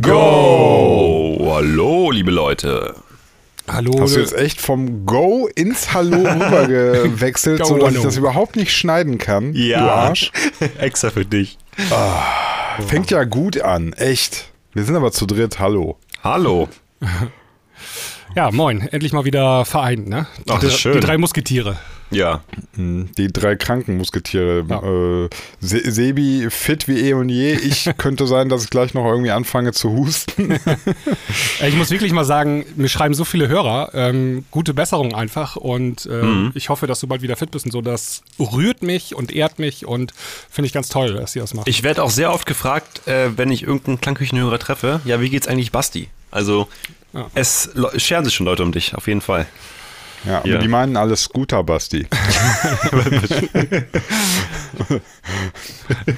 Go! Hallo, liebe Leute. Hallo. Hast du jetzt echt vom Go ins Hallo rüber gewechselt, sodass ich hallo. das überhaupt nicht schneiden kann? Du Arsch. Extra für dich. Fängt ja gut an, echt. Wir sind aber zu dritt, hallo. Hallo. Ja, moin. Endlich mal wieder vereint, ne? Die, Ach, das ist schön. Die drei Musketiere. Ja. Die drei kranken Musketiere. Ja. Äh, Se Sebi fit wie eh und je. Ich könnte sein, dass ich gleich noch irgendwie anfange zu husten. Ich muss wirklich mal sagen, mir schreiben so viele Hörer. Ähm, gute Besserung einfach. Und äh, Mhm. ich hoffe, dass du bald wieder fit bist und so. Das rührt mich und ehrt mich und finde ich ganz toll, dass ihr das macht. Ich werde auch sehr oft gefragt, äh, wenn ich irgendeinen Klangküchenhörer treffe, ja, wie geht's eigentlich Basti? Also, Ja. es scheren sich schon Leute um dich, auf jeden Fall. Ja, aber Ja. die meinen alles Scooter, Basti.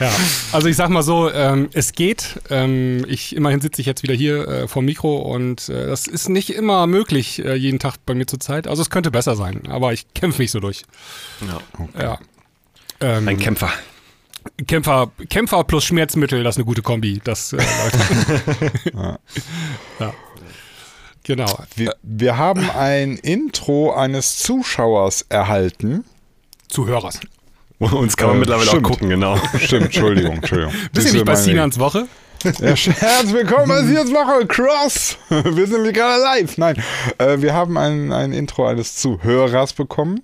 Ja, also ich sag mal so, ähm, es geht. Ähm, ich immerhin sitze ich jetzt wieder hier äh, vor dem Mikro und äh, das ist nicht immer möglich äh, jeden Tag bei mir zur Zeit. Also es könnte besser sein, aber ich kämpfe mich so durch. Ja. Ja. Ähm, Ein Kämpfer. Kämpfer, Kämpfer plus Schmerzmittel, das ist eine gute Kombi. Das äh, läuft. ja. Genau. Wir, wir haben ein Intro eines Zuschauers erhalten. Zuhörers. Uns kann man Äh, mittlerweile stimmt. auch gucken, genau. Stimmt, Entschuldigung, Entschuldigung. Bist du nicht bei Sinans Woche? Ja, herzlich willkommen bei Sias Woche, Cross. Wir sind nämlich gerade live. Nein, äh, wir haben ein, ein Intro eines Zuhörers bekommen.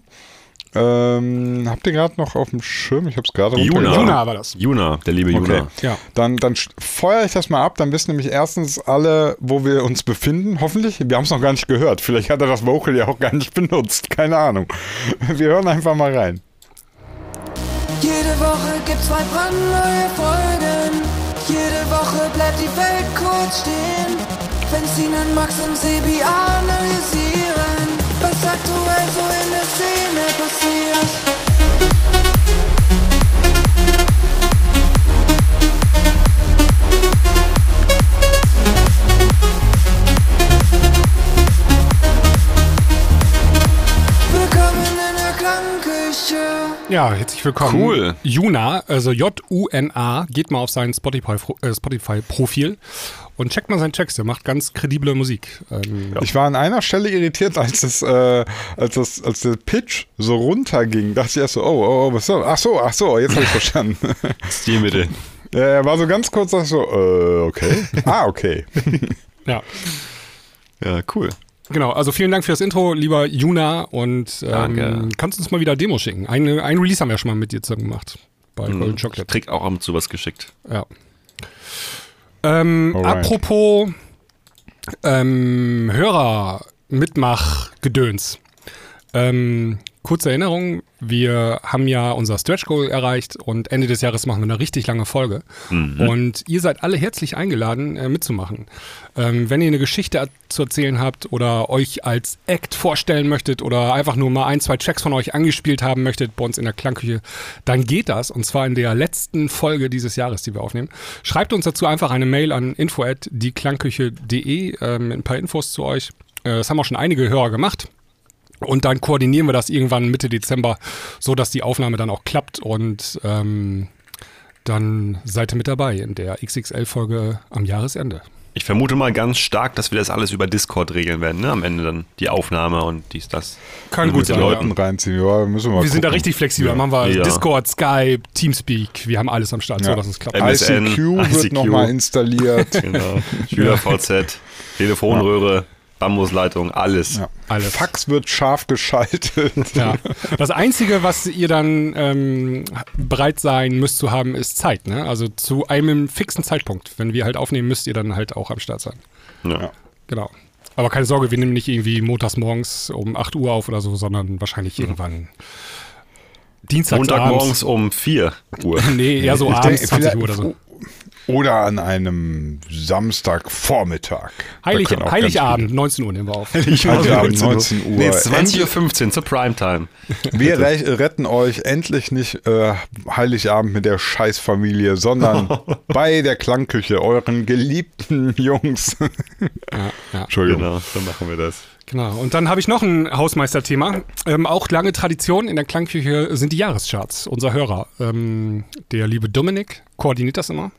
Ähm, habt ihr gerade noch auf dem Schirm? Ich habe es gerade Juna. Juna war das. Juna, der liebe Okay. Juna. Ja. Dann, dann feuere ich das mal ab. Dann wissen nämlich erstens alle, wo wir uns befinden. Hoffentlich. Wir haben es noch gar nicht gehört. Vielleicht hat er das Vocal ja auch gar nicht benutzt. Keine Ahnung. Wir hören einfach mal rein. Jede Woche gibt's zwei brandneue Folgen. Jede Woche bleibt die Welt kurz stehen. Wenn Sinan, Max und Sebi analysieren, Ja, herzlich willkommen. Cool. Juna, also J-U-N-A, geht mal auf sein Spotify-Profil äh, Spotify und checkt mal seinen Text. Der macht ganz kredible Musik. Ähm, Ich war an einer Stelle irritiert, als es, äh, als das, als der Pitch so runterging. Dachte ich erst so, oh, oh, oh, was soll? Ach so, ach so, jetzt habe ich verstanden. Stilmittel. Ja, er war so ganz kurz, dachte ich so, äh, okay. Ah, okay. ja. Ja, cool. Genau, also vielen Dank für das Intro, lieber Juna. Und ähm, Danke. kannst du uns mal wieder Demos schicken? Eine, ein Release haben wir schon mal mit dir zusammen gemacht. Bei Golden Mhm. Ich Chocolate. krieg auch ab und zu was geschickt. Ja. Ähm, apropos ähm, Hörer, Mitmach, Gedöns. Ähm, kurze Erinnerung, wir haben ja unser Stretch Goal erreicht und Ende des Jahres machen wir eine richtig lange Folge. Und ihr seid alle herzlich eingeladen, äh, mitzumachen. Ähm, wenn ihr eine Geschichte zu erzählen habt oder euch als Act vorstellen möchtet oder einfach nur mal ein, zwei Tracks von euch angespielt haben möchtet bei uns in der Klangküche, dann geht das. Und zwar in der letzten Folge dieses Jahres, die wir aufnehmen. Schreibt uns dazu einfach eine Mail an info@dieklangküche.de ähm, mit ein paar Infos zu euch. Äh, das haben auch schon einige Hörer gemacht. Und dann koordinieren wir das irgendwann Mitte Dezember, so dass die Aufnahme dann auch klappt und ähm, dann seid ihr mit dabei in der XXL-Folge am Jahresende. Ich vermute mal ganz stark, dass wir das alles über Discord regeln werden, ne? Am Ende dann die Aufnahme und dies, das. Kann gut sein. Leuten. Ja. reinziehen. Ja, müssen wir mal Wir sind da gucken. richtig flexibel. Dann machen wir Ja. Discord, Skype, Teamspeak. Wir haben alles am Start, so Ja. dass es klappt. MSN, ICQ wird ICQ. nochmal installiert. Genau. Schüler-VZ, Telefonröhre, Bambusleitung, alles. Ja. Alles. Fax wird scharf geschaltet. Ja. Das Einzige, was ihr dann ähm, bereit sein müsst zu haben, ist Zeit. Ne? Also zu einem fixen Zeitpunkt. Wenn wir halt aufnehmen, müsst ihr dann halt auch am Start sein. Ja. Genau. Aber keine Sorge, wir nehmen nicht irgendwie montags morgens um 8 Uhr auf oder so, sondern wahrscheinlich irgendwann Dienstags Montagmorgens um 4 Uhr. Nee, eher so Ich abends denke, 20 Uhr oder so. Oder an einem Samstagvormittag. Heilig, Heiligabend, 19 Uhr nehmen wir auf. Heiligabend, 19 Uhr. Nee, 20.15 Uhr zur Primetime. Wir re- retten euch endlich nicht äh, Heiligabend mit der Scheißfamilie, sondern bei der Klangküche, euren geliebten Jungs. Ja, ja. Entschuldigung. Genau, so machen wir das. Genau. Und dann habe ich noch ein Hausmeisterthema. Ähm, auch lange Tradition in der Klangküche sind die Jahrescharts. Unser Hörer, ähm, der liebe Dominik, koordiniert das immer.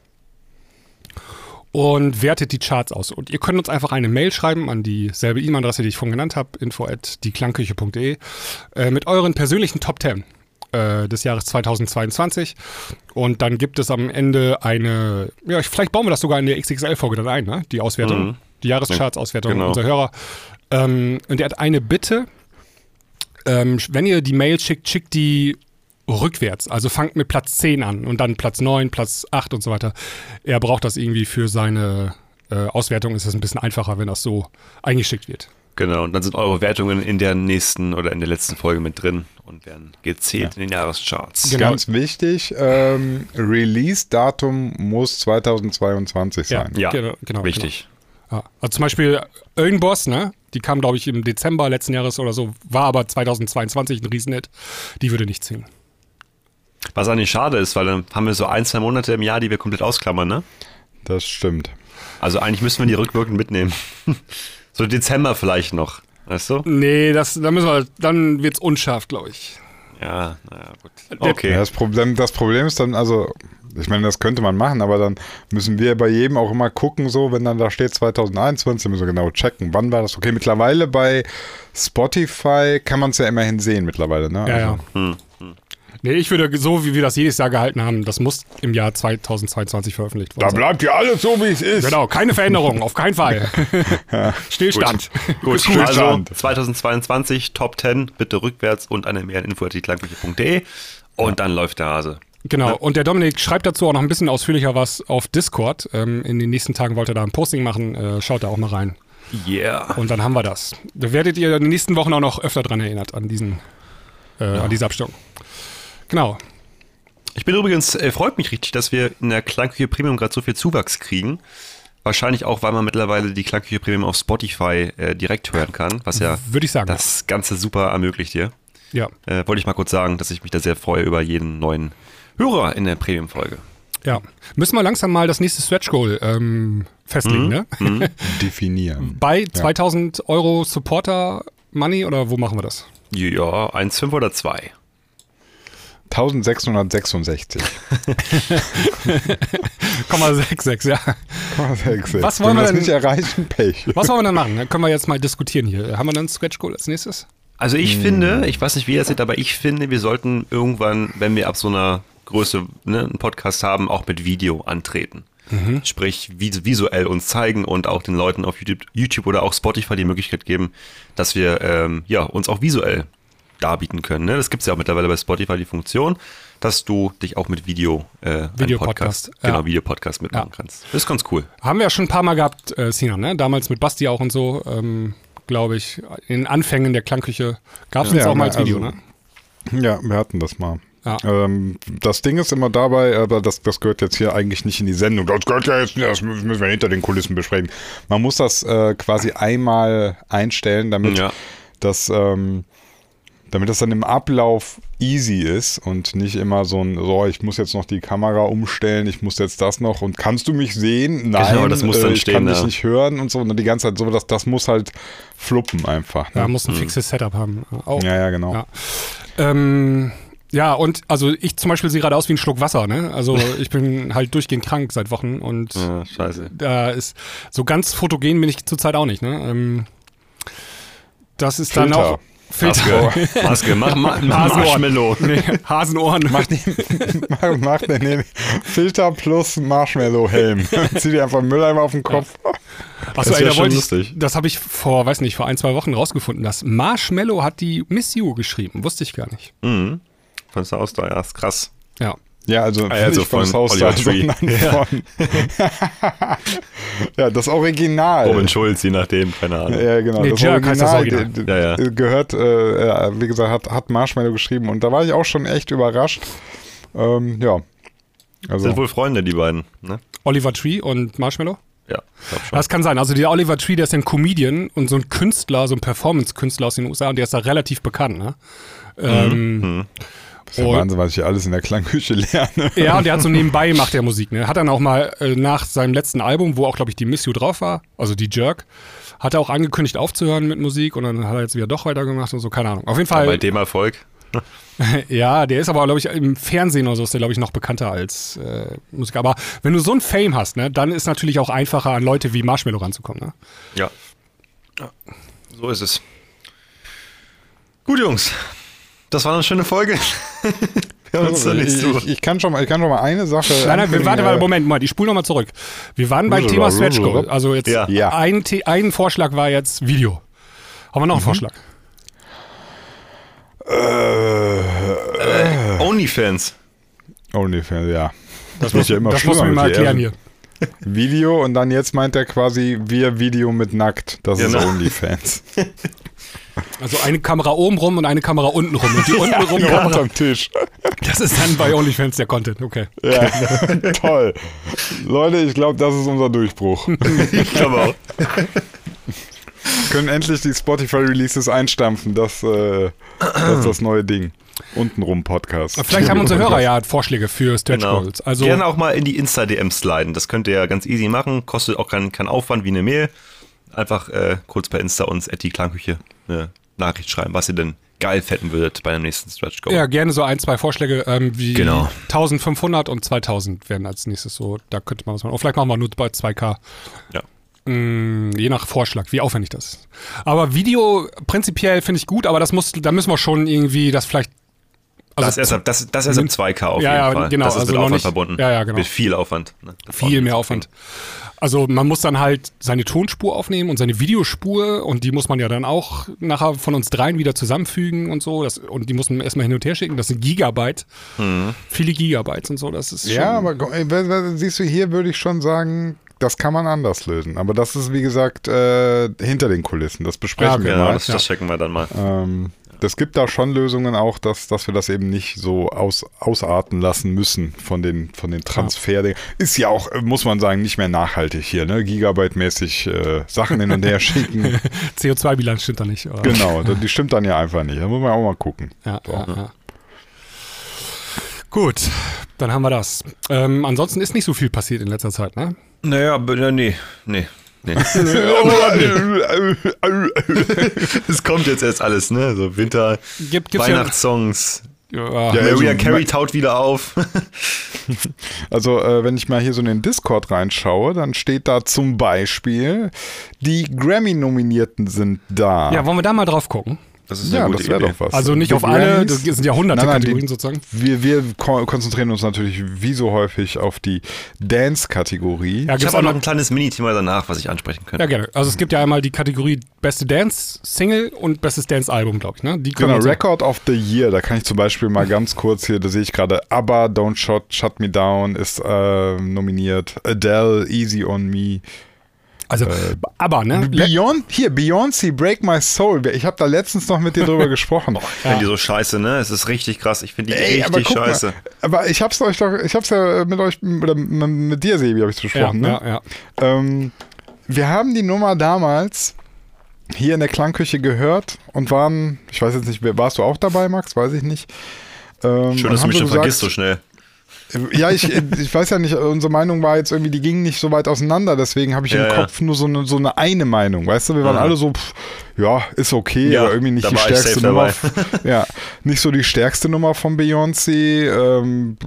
Und wertet die Charts aus. Und ihr könnt uns einfach eine Mail schreiben an dieselbe E-Mail-Adresse, die ich vorhin genannt habe, info at dieklangküche.de, äh, mit euren persönlichen Top 10 äh, des Jahres 2022. Und dann gibt es am Ende eine, ja, ich- vielleicht bauen wir das sogar in der XXL-Folge dann ein, ne? die Auswertung, Mhm. die Jahrescharts-Auswertung Genau. unserer Hörer. Ähm, und er hat eine Bitte, ähm, wenn ihr die Mail schickt, schickt die rückwärts. Also fangt mit Platz 10 an und dann Platz 9, Platz 8 und so weiter. Er braucht das irgendwie für seine äh, Auswertung. Ist es ein bisschen einfacher, wenn das so eingeschickt wird. Genau, und dann sind eure Wertungen in der nächsten oder in der letzten Folge mit drin und werden gezählt in den Jahrescharts. Genau. Ganz wichtig, ähm, Release-Datum muss 2022 sein. Ja, Genau, genau, wichtig. Ja. Also zum Beispiel Irgendboss, ne? Die kam, glaube ich, im Dezember letzten Jahres oder so, war aber 2022 ein Riesenhit. Die würde nicht ziehen. Was eigentlich schade ist, weil dann haben wir so ein, zwei Monate im Jahr, die wir komplett ausklammern, ne? Das stimmt. Also eigentlich müssen wir die rückwirkend mitnehmen. so Dezember vielleicht noch, weißt du? Nee, das, da müssen wir, dann wird's unscharf, glaube ich. Ja, naja, gut. Ja, Okay. das, Problem, das Problem ist dann, also, ich meine, das könnte man machen, aber dann müssen wir bei jedem auch immer gucken, so, wenn dann da steht 2021, müssen wir genau checken, wann war das. Okay, mittlerweile bei Spotify kann man es ja immerhin sehen mittlerweile, ne? Ja, ja. Hm, Nee, ich würde, so wie wir das jedes Jahr gehalten haben, das muss im Jahr 2022 veröffentlicht Da worden sein. bleibt ja alles so, wie es ist. Genau, keine Veränderung, auf keinen Fall. Stillstand. Gut, also Stillstand. 2022 Top 10, bitte rückwärts und eine mehr Info at dieklangküche.de und dann läuft der Hase. Genau, und der Dominik schreibt dazu auch noch ein bisschen ausführlicher was auf Discord. Ähm, in den nächsten Tagen wollte er da ein Posting machen, äh, schaut da auch mal rein. Yeah. Und dann haben wir das. Da werdet ihr in den nächsten Wochen auch noch öfter dran erinnert, an diesen, äh, an diese Abstimmung. Genau. Ich bin übrigens, äh, freut mich richtig, dass wir in der Klangküche Premium gerade so viel Zuwachs kriegen. Wahrscheinlich auch, weil man mittlerweile die Klangküche Premium auf Spotify äh, direkt hören kann, was ja Würde ich sagen. das Ganze super ermöglicht hier. ja. Äh, wollte ich mal kurz sagen, dass ich mich da sehr freue über jeden neuen Hörer in der Premium-Folge. ja. Müssen wir langsam mal das nächste Stretch Goal ähm, festlegen, ne? Definieren. Bei 2000 Euro Supporter Money oder wo machen wir das? Ja, 1,5 oder 2. 1666. 0,66, ja. Was wollen Wenn wir denn- nicht erreichen, Pech. Was wollen wir dann machen? Dann können wir jetzt mal diskutieren hier. Haben wir dann Stretch Goal als nächstes? Also ich finde, ich weiß nicht, wie ihr das seht, aber ich finde, wir sollten irgendwann, wenn wir ab so einer Größe ne, einen Podcast haben, auch mit Video antreten. Sprich, vis visuell uns zeigen und auch den Leuten auf YouTube, YouTube oder auch Spotify die Möglichkeit geben, dass wir ähm, ja, uns auch visuell darbieten können. Ne? Das gibt es ja auch mittlerweile bei Spotify die Funktion, dass du dich auch mit Video, äh, einen Videopodcast, Podcast, genau, ja. Videopodcast mitmachen Ja. kannst. Das ist ganz cool. Haben wir ja schon ein paar Mal gehabt, äh, Sinan, ne? Damals mit Basti auch und so, ähm, glaube ich. In den Anfängen der Klangküche gab es Ja, uns auch mal als also- Video, ne? Ja, wir hatten das mal. Ja. Ähm, das Ding ist immer dabei, aber das, das gehört jetzt hier eigentlich nicht in die Sendung. Das gehört ja jetzt, das müssen wir hinter den Kulissen besprechen. Man muss das äh, quasi einmal einstellen, damit Ja. das, ähm, damit das dann im Ablauf easy ist und nicht immer so ein, so, ich muss jetzt noch die Kamera umstellen, ich muss jetzt das noch und kannst du mich sehen? Nein, Genau, das muss äh, dann ich stehen, kann dich ja. nicht hören und so. Und die ganze Zeit so, das, das muss halt fluppen einfach. Da Ne? muss ein fixes Setup haben. Auch. Ja, ja, genau. Ja. Ähm, ja, und also ich zum Beispiel sehe gerade aus wie ein Schluck Wasser, ne? Also ich bin halt durchgehend krank seit Wochen und Ja, scheiße. da ist so ganz fotogen bin ich zurzeit auch nicht, ne? Ähm, das ist dann Filter. auch Filter. Maske, Maske, mach, mach Hasenohren. Marshmallow. Nee, Hasenohren. Mach, den, mach, mach den, den Filter plus Marshmallow-Helm. Zieh dir einfach Mülleimer auf den Kopf. Achso, Das ey, da schon wollte lustig. ich, das habe ich vor, weiß nicht, vor ein, zwei Wochen rausgefunden. Das Marshmallow hat die Miss You geschrieben. Wusste ich gar nicht. Mhm. Von South Star, ja, ist krass. Ja. Ja, also, Ah, also von Haus Oliver Tree. von. ja, das Original. Robin Schulz, je nachdem, keine Ahnung. Ja, genau. Nee, das Jerk heißt das Original Original. Ja, ja. gehört, äh, ja, wie gesagt, hat, hat Marshmallow geschrieben und da war ich auch schon echt überrascht. Ähm, ja. Also, Sind wohl Freunde, die beiden, ne? Oliver Tree und Marshmallow? Ja, glaub schon. Das kann sein. Also der Oliver Tree, der ist ja ein Comedian und so ein Künstler, so ein Performance-Künstler aus den USA und der ist da relativ bekannt, ne? Ähm, das ist ja Wahnsinn, was ich alles in der Klangküche lerne. Ja, und der hat so nebenbei macht der Musik, ne? Hat dann auch mal äh, nach seinem letzten Album, wo auch, glaube ich, die Miss You drauf war, also die Jerk, hat er auch angekündigt aufzuhören mit Musik und dann hat er jetzt wieder doch weitergemacht und so, keine Ahnung. Auf jeden Fall. Bei dem Erfolg. Ja, der ist aber, glaube ich, im Fernsehen oder so ist der, glaube ich, noch bekannter als äh, Musiker. Aber wenn du so ein Fame hast, ne, dann ist natürlich auch einfacher, an Leute wie Marshmallow ranzukommen. Ne? Ja. ja. So ist es. Gut, Jungs. Das war eine schöne Folge. Wir hören uns dann ich, Woche. ich, ich, kann schon mal, ich kann schon mal eine Sache. Nein, nein, wir, warte, äh, warte, Moment, Moment, ich spule nochmal zurück. Wir waren beim Thema Stretch Goal. Also jetzt Ja. Ja. Ein, ein Vorschlag war jetzt Video. Haben wir noch einen Vorschlag? Äh, Onlyfans. Onlyfans, ja. Das ja immer das muss schlimmer man mir mal erklären hier. Video und dann jetzt meint er quasi, wir Video mit nackt. Das ist Genau. Onlyfans. Also eine Kamera oben rum und eine Kamera unten rum. Und die unten rum Ja, Kamera, unterm Tisch. das ist dann bei OnlyFans der Content. Okay. Ja, toll. Leute, ich glaube, das ist unser Durchbruch. Ich glaube auch. Können endlich die Spotify-Releases einstampfen. Das, äh, das ist das neue Ding. Untenrum Podcast. Vielleicht haben unsere Hörer ja Vorschläge für Stretch Genau. Goals. Also Gerne auch mal in die Insta-DMs sliden. Das könnt ihr ja ganz easy machen. Kostet auch keinen kein Aufwand wie eine Mail. Einfach äh, kurz per Insta uns at die Klangküche eine Nachricht schreiben, was ihr denn geil fetten würdet bei dem nächsten Stretch Goal. ja, gerne so ein, zwei Vorschläge, ähm, wie Genau. 1500 und 2000 werden als nächstes so. Da könnte man was machen. Oder vielleicht machen wir nur bei 2K. Ja. Mm, Je nach Vorschlag, wie aufwendig das ist. Aber Video prinzipiell finde ich gut, aber das muss, da müssen wir schon irgendwie das vielleicht. Also das, erst ab, das, das erst ab 2K auf Ja, jeden ja, Fall. genau, Das ist also mit Aufwand nicht- verbunden. ja, ja, genau. Mit viel Aufwand. Ne? Viel mehr Aufwand. Also man muss dann halt seine Tonspur aufnehmen und seine Videospur und die muss man ja dann auch nachher von uns dreien wieder zusammenfügen und so. Das, und die muss man erstmal hin und her schicken. Das sind Gigabyte. Mhm. Viele Gigabytes und so. Das ist schon, Ja, aber wer- siehst du, hier würde ich schon sagen, das kann man anders lösen. Aber das ist, wie gesagt, äh, hinter den Kulissen. Das besprechen Ja, wir Genau, mal. das, das checken wir dann mal. Ähm, das gibt da schon Lösungen auch, dass, dass wir das eben nicht so aus, ausarten lassen müssen von den, von den Transfer. Ist ja auch, muss man sagen, nicht mehr nachhaltig hier, ne? Gigabyte-mäßig äh, Sachen hin und her schicken. CO2-Bilanz stimmt da nicht. oder? genau, die stimmt dann ja einfach nicht. Da muss man auch mal gucken. Ja, ja, ja. Gut, dann haben wir das. Ähm, ansonsten ist nicht so viel passiert in letzter Zeit, ne? Naja, äh, nee, nee. Nee. Es kommt jetzt erst alles, ne? So Winter, Gibt, Weihnachtssongs. ja, Ja, Mariah also, Carey ma- taut wieder auf. Also, äh, wenn ich mal hier so in den Discord reinschaue, dann steht da zum Beispiel, die Grammy-Nominierten sind da. ja, wollen wir da mal drauf gucken? Das ist Ja, das wäre doch was. Also nicht auf alle, das sind ja hunderte Nein, nein, Kategorien die- sozusagen. Wir, wir ko konzentrieren uns natürlich wie so häufig auf die Dance-Kategorie. Ja, Ich habe auch noch ein kleines Mini-Thema danach, was ich ansprechen könnte. ja, gerne. Also es gibt ja einmal die Kategorie Beste Dance-Single und Bestes Dance-Album, glaube ich, ne? Die können Genau, Record of the Year, da kann ich zum Beispiel mal ganz kurz hier, da sehe ich gerade ABBA, Don't Shut, Shut Me Down ist äh, nominiert, Adele, Easy on Me, Also, aber, ne? Beyond, hier, Beyoncé, Break My Soul, ich habe da letztens noch mit dir drüber gesprochen. Ich finde die so scheiße, ne? Es ist richtig krass. Ich finde die Ey, aber richtig guck scheiße. Mal, aber ich hab's euch doch, ich hab's ja mit euch, oder mit dir, Sebi, habe ich ja, besprochen, ne? ja, ja. Ähm, wir haben die Nummer damals hier in der Klangküche gehört und waren, ich weiß jetzt nicht, warst du auch dabei, Max? Weiß ich nicht. Ähm, Schön, dass du mich schon gesagt- vergisst so schnell. Ja, ich, ich weiß ja nicht, unsere Meinung war jetzt irgendwie, die gingen nicht so weit auseinander, deswegen habe ich Ja, im ja. Kopf nur so eine, so eine eine Meinung, weißt du? Wir waren Aha. alle so, pff, ja, ist okay, Ja, aber irgendwie nicht die stärkste Nummer. ja, nicht so die stärkste Nummer von Beyoncé. Ähm,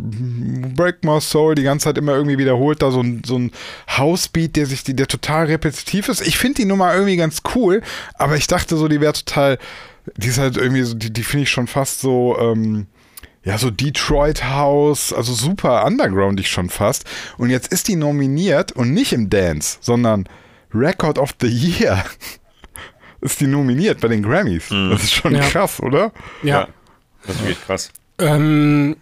Break My Soul, die ganze Zeit immer irgendwie wiederholt, da so ein, so ein Housebeat, der sich, die, der total repetitiv ist. Ich finde die Nummer irgendwie ganz cool, aber ich dachte so, die wäre total, die ist halt irgendwie so, die, die finde ich schon fast so, ähm, ja, so Detroit House, also super undergroundig schon fast. Und jetzt ist die nominiert und nicht im Dance, sondern Record of the Year. ist die nominiert bei den Grammys. Das ist schon Ja. krass, oder? ja. Das ist wirklich krass. Ähm,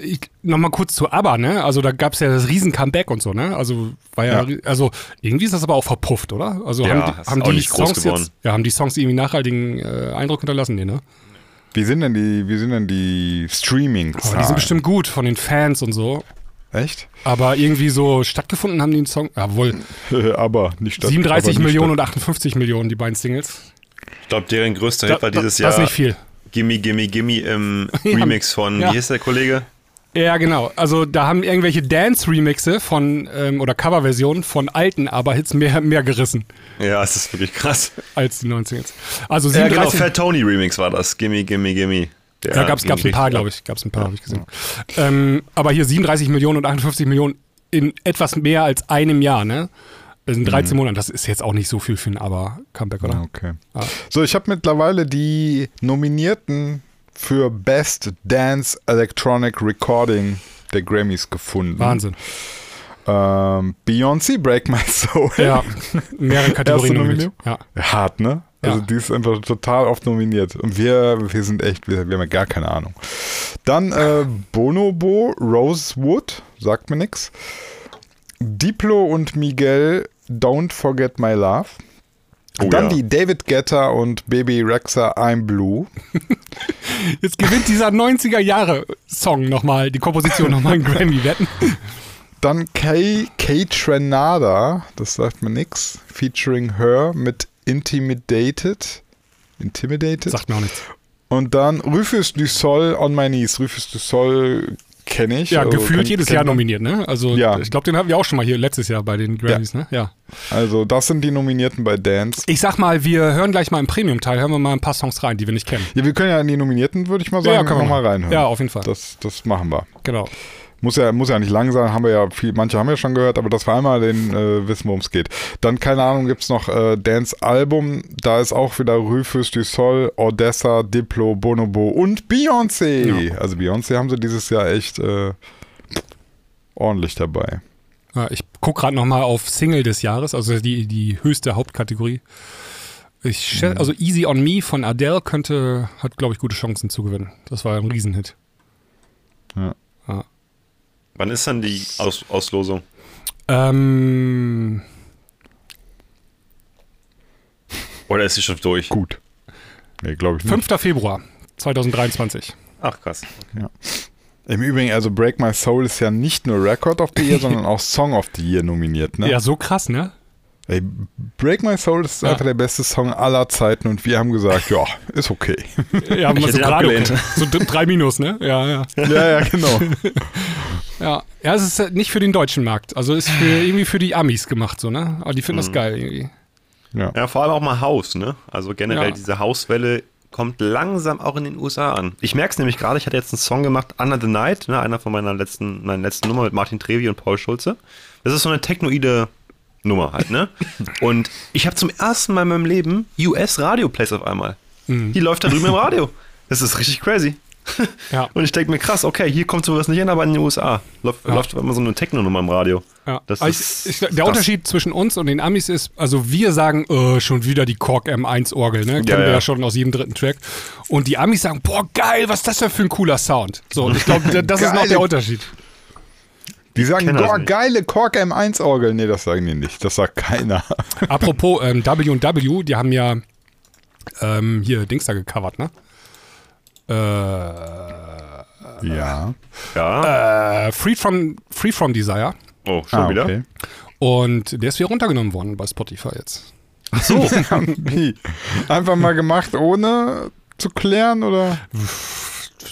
ich, Nochmal kurz zu ABBA, ne? Also da gab es ja das riesen Comeback und so, ne? Also war ja, Ja. also irgendwie ist das aber auch verpufft, oder? Also Ja, haben die, haben die Songs jetzt, ja, haben die Songs irgendwie nachhaltigen äh, Eindruck hinterlassen, nee, ne? Wie sind denn die, wie sind denn die streaming Aber die sind bestimmt gut von den Fans und so. Echt? Aber irgendwie so stattgefunden haben die einen Song, jawohl, aber nicht statt- 37 aber nicht Millionen statt- und 58 Millionen, die beiden Singles. Ich glaube, deren größter Da- Hit war da- dieses Das ist Jahr nicht viel. Gimme, Gimme, Gimme im. Remix von, Ja. wie hieß der Kollege? Ja, genau. Also da haben irgendwelche Dance-Remixe von ähm, oder Coverversionen von alten ABBA-Hits mehr, mehr gerissen Ja, es ist wirklich krass. als die 90er. Also Ja, genau, 37, Fat Tony Remix war das. Gimme, gimme, gimme. Der Ja, gab's, gab's ein paar, glaube ich. Gab's ein paar, habe ich gesehen. Ähm, aber hier 37 Millionen und 58 Millionen in etwas mehr als einem Jahr, ne? Das sind 13 Monaten. Das ist jetzt auch nicht so viel für ein Aber-Comeback, oder? Okay. Ah. So, ich habe mittlerweile die Nominierten für Best Dance Electronic Recording der Grammys gefunden. Wahnsinn. Ähm, Beyoncé, Break My Soul. Ja, mehrere Kategorien nominiert. Ja. Hart, ne? Also Ja. die ist einfach total oft nominiert. Und wir, wir sind echt, wir, wir haben ja gar keine Ahnung. Dann äh, Bonobo, Rosewood, sagt mir nix. Diplo und Miguel, Don't Forget My Love. Oh Dann ja. die David Guetta und Baby Rexa, I'm Blue. Jetzt gewinnt dieser 90er-Jahre-Song nochmal, die Komposition nochmal einen Grammy, wetten? Dann Kay, Kay Trenada, das sagt mir nix, featuring Her mit Intimidated. Intimidated. Sagt mir auch nichts. Und dann Rufus du Sol on my knees. Rufus du Sol kenne ich. Ja, also gefühlt jedes Jahr nominiert, ne? Also Ja. ich glaube, den hatten wir auch schon mal hier letztes Jahr bei den Grammys, ne? Ja. Also das sind die Nominierten bei Dance. Ich sag mal, wir hören gleich mal im Premium-Teil, hören wir mal ein paar Songs rein, die wir nicht kennen. Ja, wir können ja in die Nominierten, würde ich mal sagen, können wir machen. reinhören. Ja, auf jeden Fall. Das, das machen wir. Genau. Muss ja, muss ja nicht lang sein, haben wir ja viel, manche haben wir schon gehört, aber das war einmal den äh, wissen, worum es geht. Dann, keine Ahnung, gibt's noch äh, Dance-Album, da ist auch wieder Rufus du Sol, Odessa, Diplo, Bonobo und Beyoncé. Also Beyoncé haben sie dieses Jahr echt äh, ordentlich dabei. Ja, ich gucke gerade nochmal auf Single des Jahres, also die, die höchste Hauptkategorie. Ich schä- Also Easy on Me von Adele könnte, hat glaube ich gute Chancen zu gewinnen. Das war ein Riesenhit. Wann ist dann die Aus Auslosung? Ähm, Oder ist sie schon durch? Gut. Nee, glaube ich nicht. 5. Februar 2023. Ach, krass. Im Übrigen, also Break My Soul ist ja nicht nur Record of the Year, sondern auch Song of the Year nominiert. Ne? Ja, so krass, ne? Ey, Break My Soul ist Ja. einfach der beste Song aller Zeiten und wir haben gesagt, ja, ist okay. Ja, hätte so ihn gerade abgelehnt. okay. So drei Minus, ne? Ja, ja. ja, ja, genau. Ja, ja es ist äh, nicht für den deutschen Markt. Also ist für, irgendwie für die Amis gemacht, so, ne? Aber die finden das geil irgendwie. Ja. Ja, vor allem auch mal Haus, ne? Also generell Ja. diese Hauswelle kommt langsam auch in den USA an. Ich merke es nämlich gerade, ich hatte jetzt einen Song gemacht, Under the Night, ne, einer von meiner letzten, meiner letzten Nummer mit Martin Trevi und Paul Schulze. Das ist so eine technoide Nummer halt, ne? Und ich habe zum ersten Mal in meinem Leben US-Radio-Plays auf einmal. Mhm. Die läuft da drüben im Radio. Das ist richtig crazy. Ja. Und ich denke mir, krass, okay, hier kommt sowas nicht hin, aber in den USA läuft, Ja. läuft immer so eine Techno-Nummer im Radio. Ja. Das ist ich, ich, der krass. Unterschied zwischen uns und den Amis ist, also wir sagen, äh, schon wieder die Korg M1-Orgel, ne? Kennen wir ja. ja schon aus jedem dritten Track. Und die Amis sagen, boah, geil, was ist das denn für ein cooler Sound? So, und ich glaube, das ist noch der Unterschied. Die sagen, boah, geile Korg M1-Orgel. Nee, das sagen die nicht. Das sagt keiner. Apropos ähm, W&W, die haben ja ähm, hier Dings da gecovert, ne? Äh, Ja. Ja. äh, Free, from, Free From Desire. oh, schon wieder? Ah, okay. Und der ist wieder runtergenommen worden bei Spotify jetzt. So. Wie? Einfach mal gemacht, ohne zu klären oder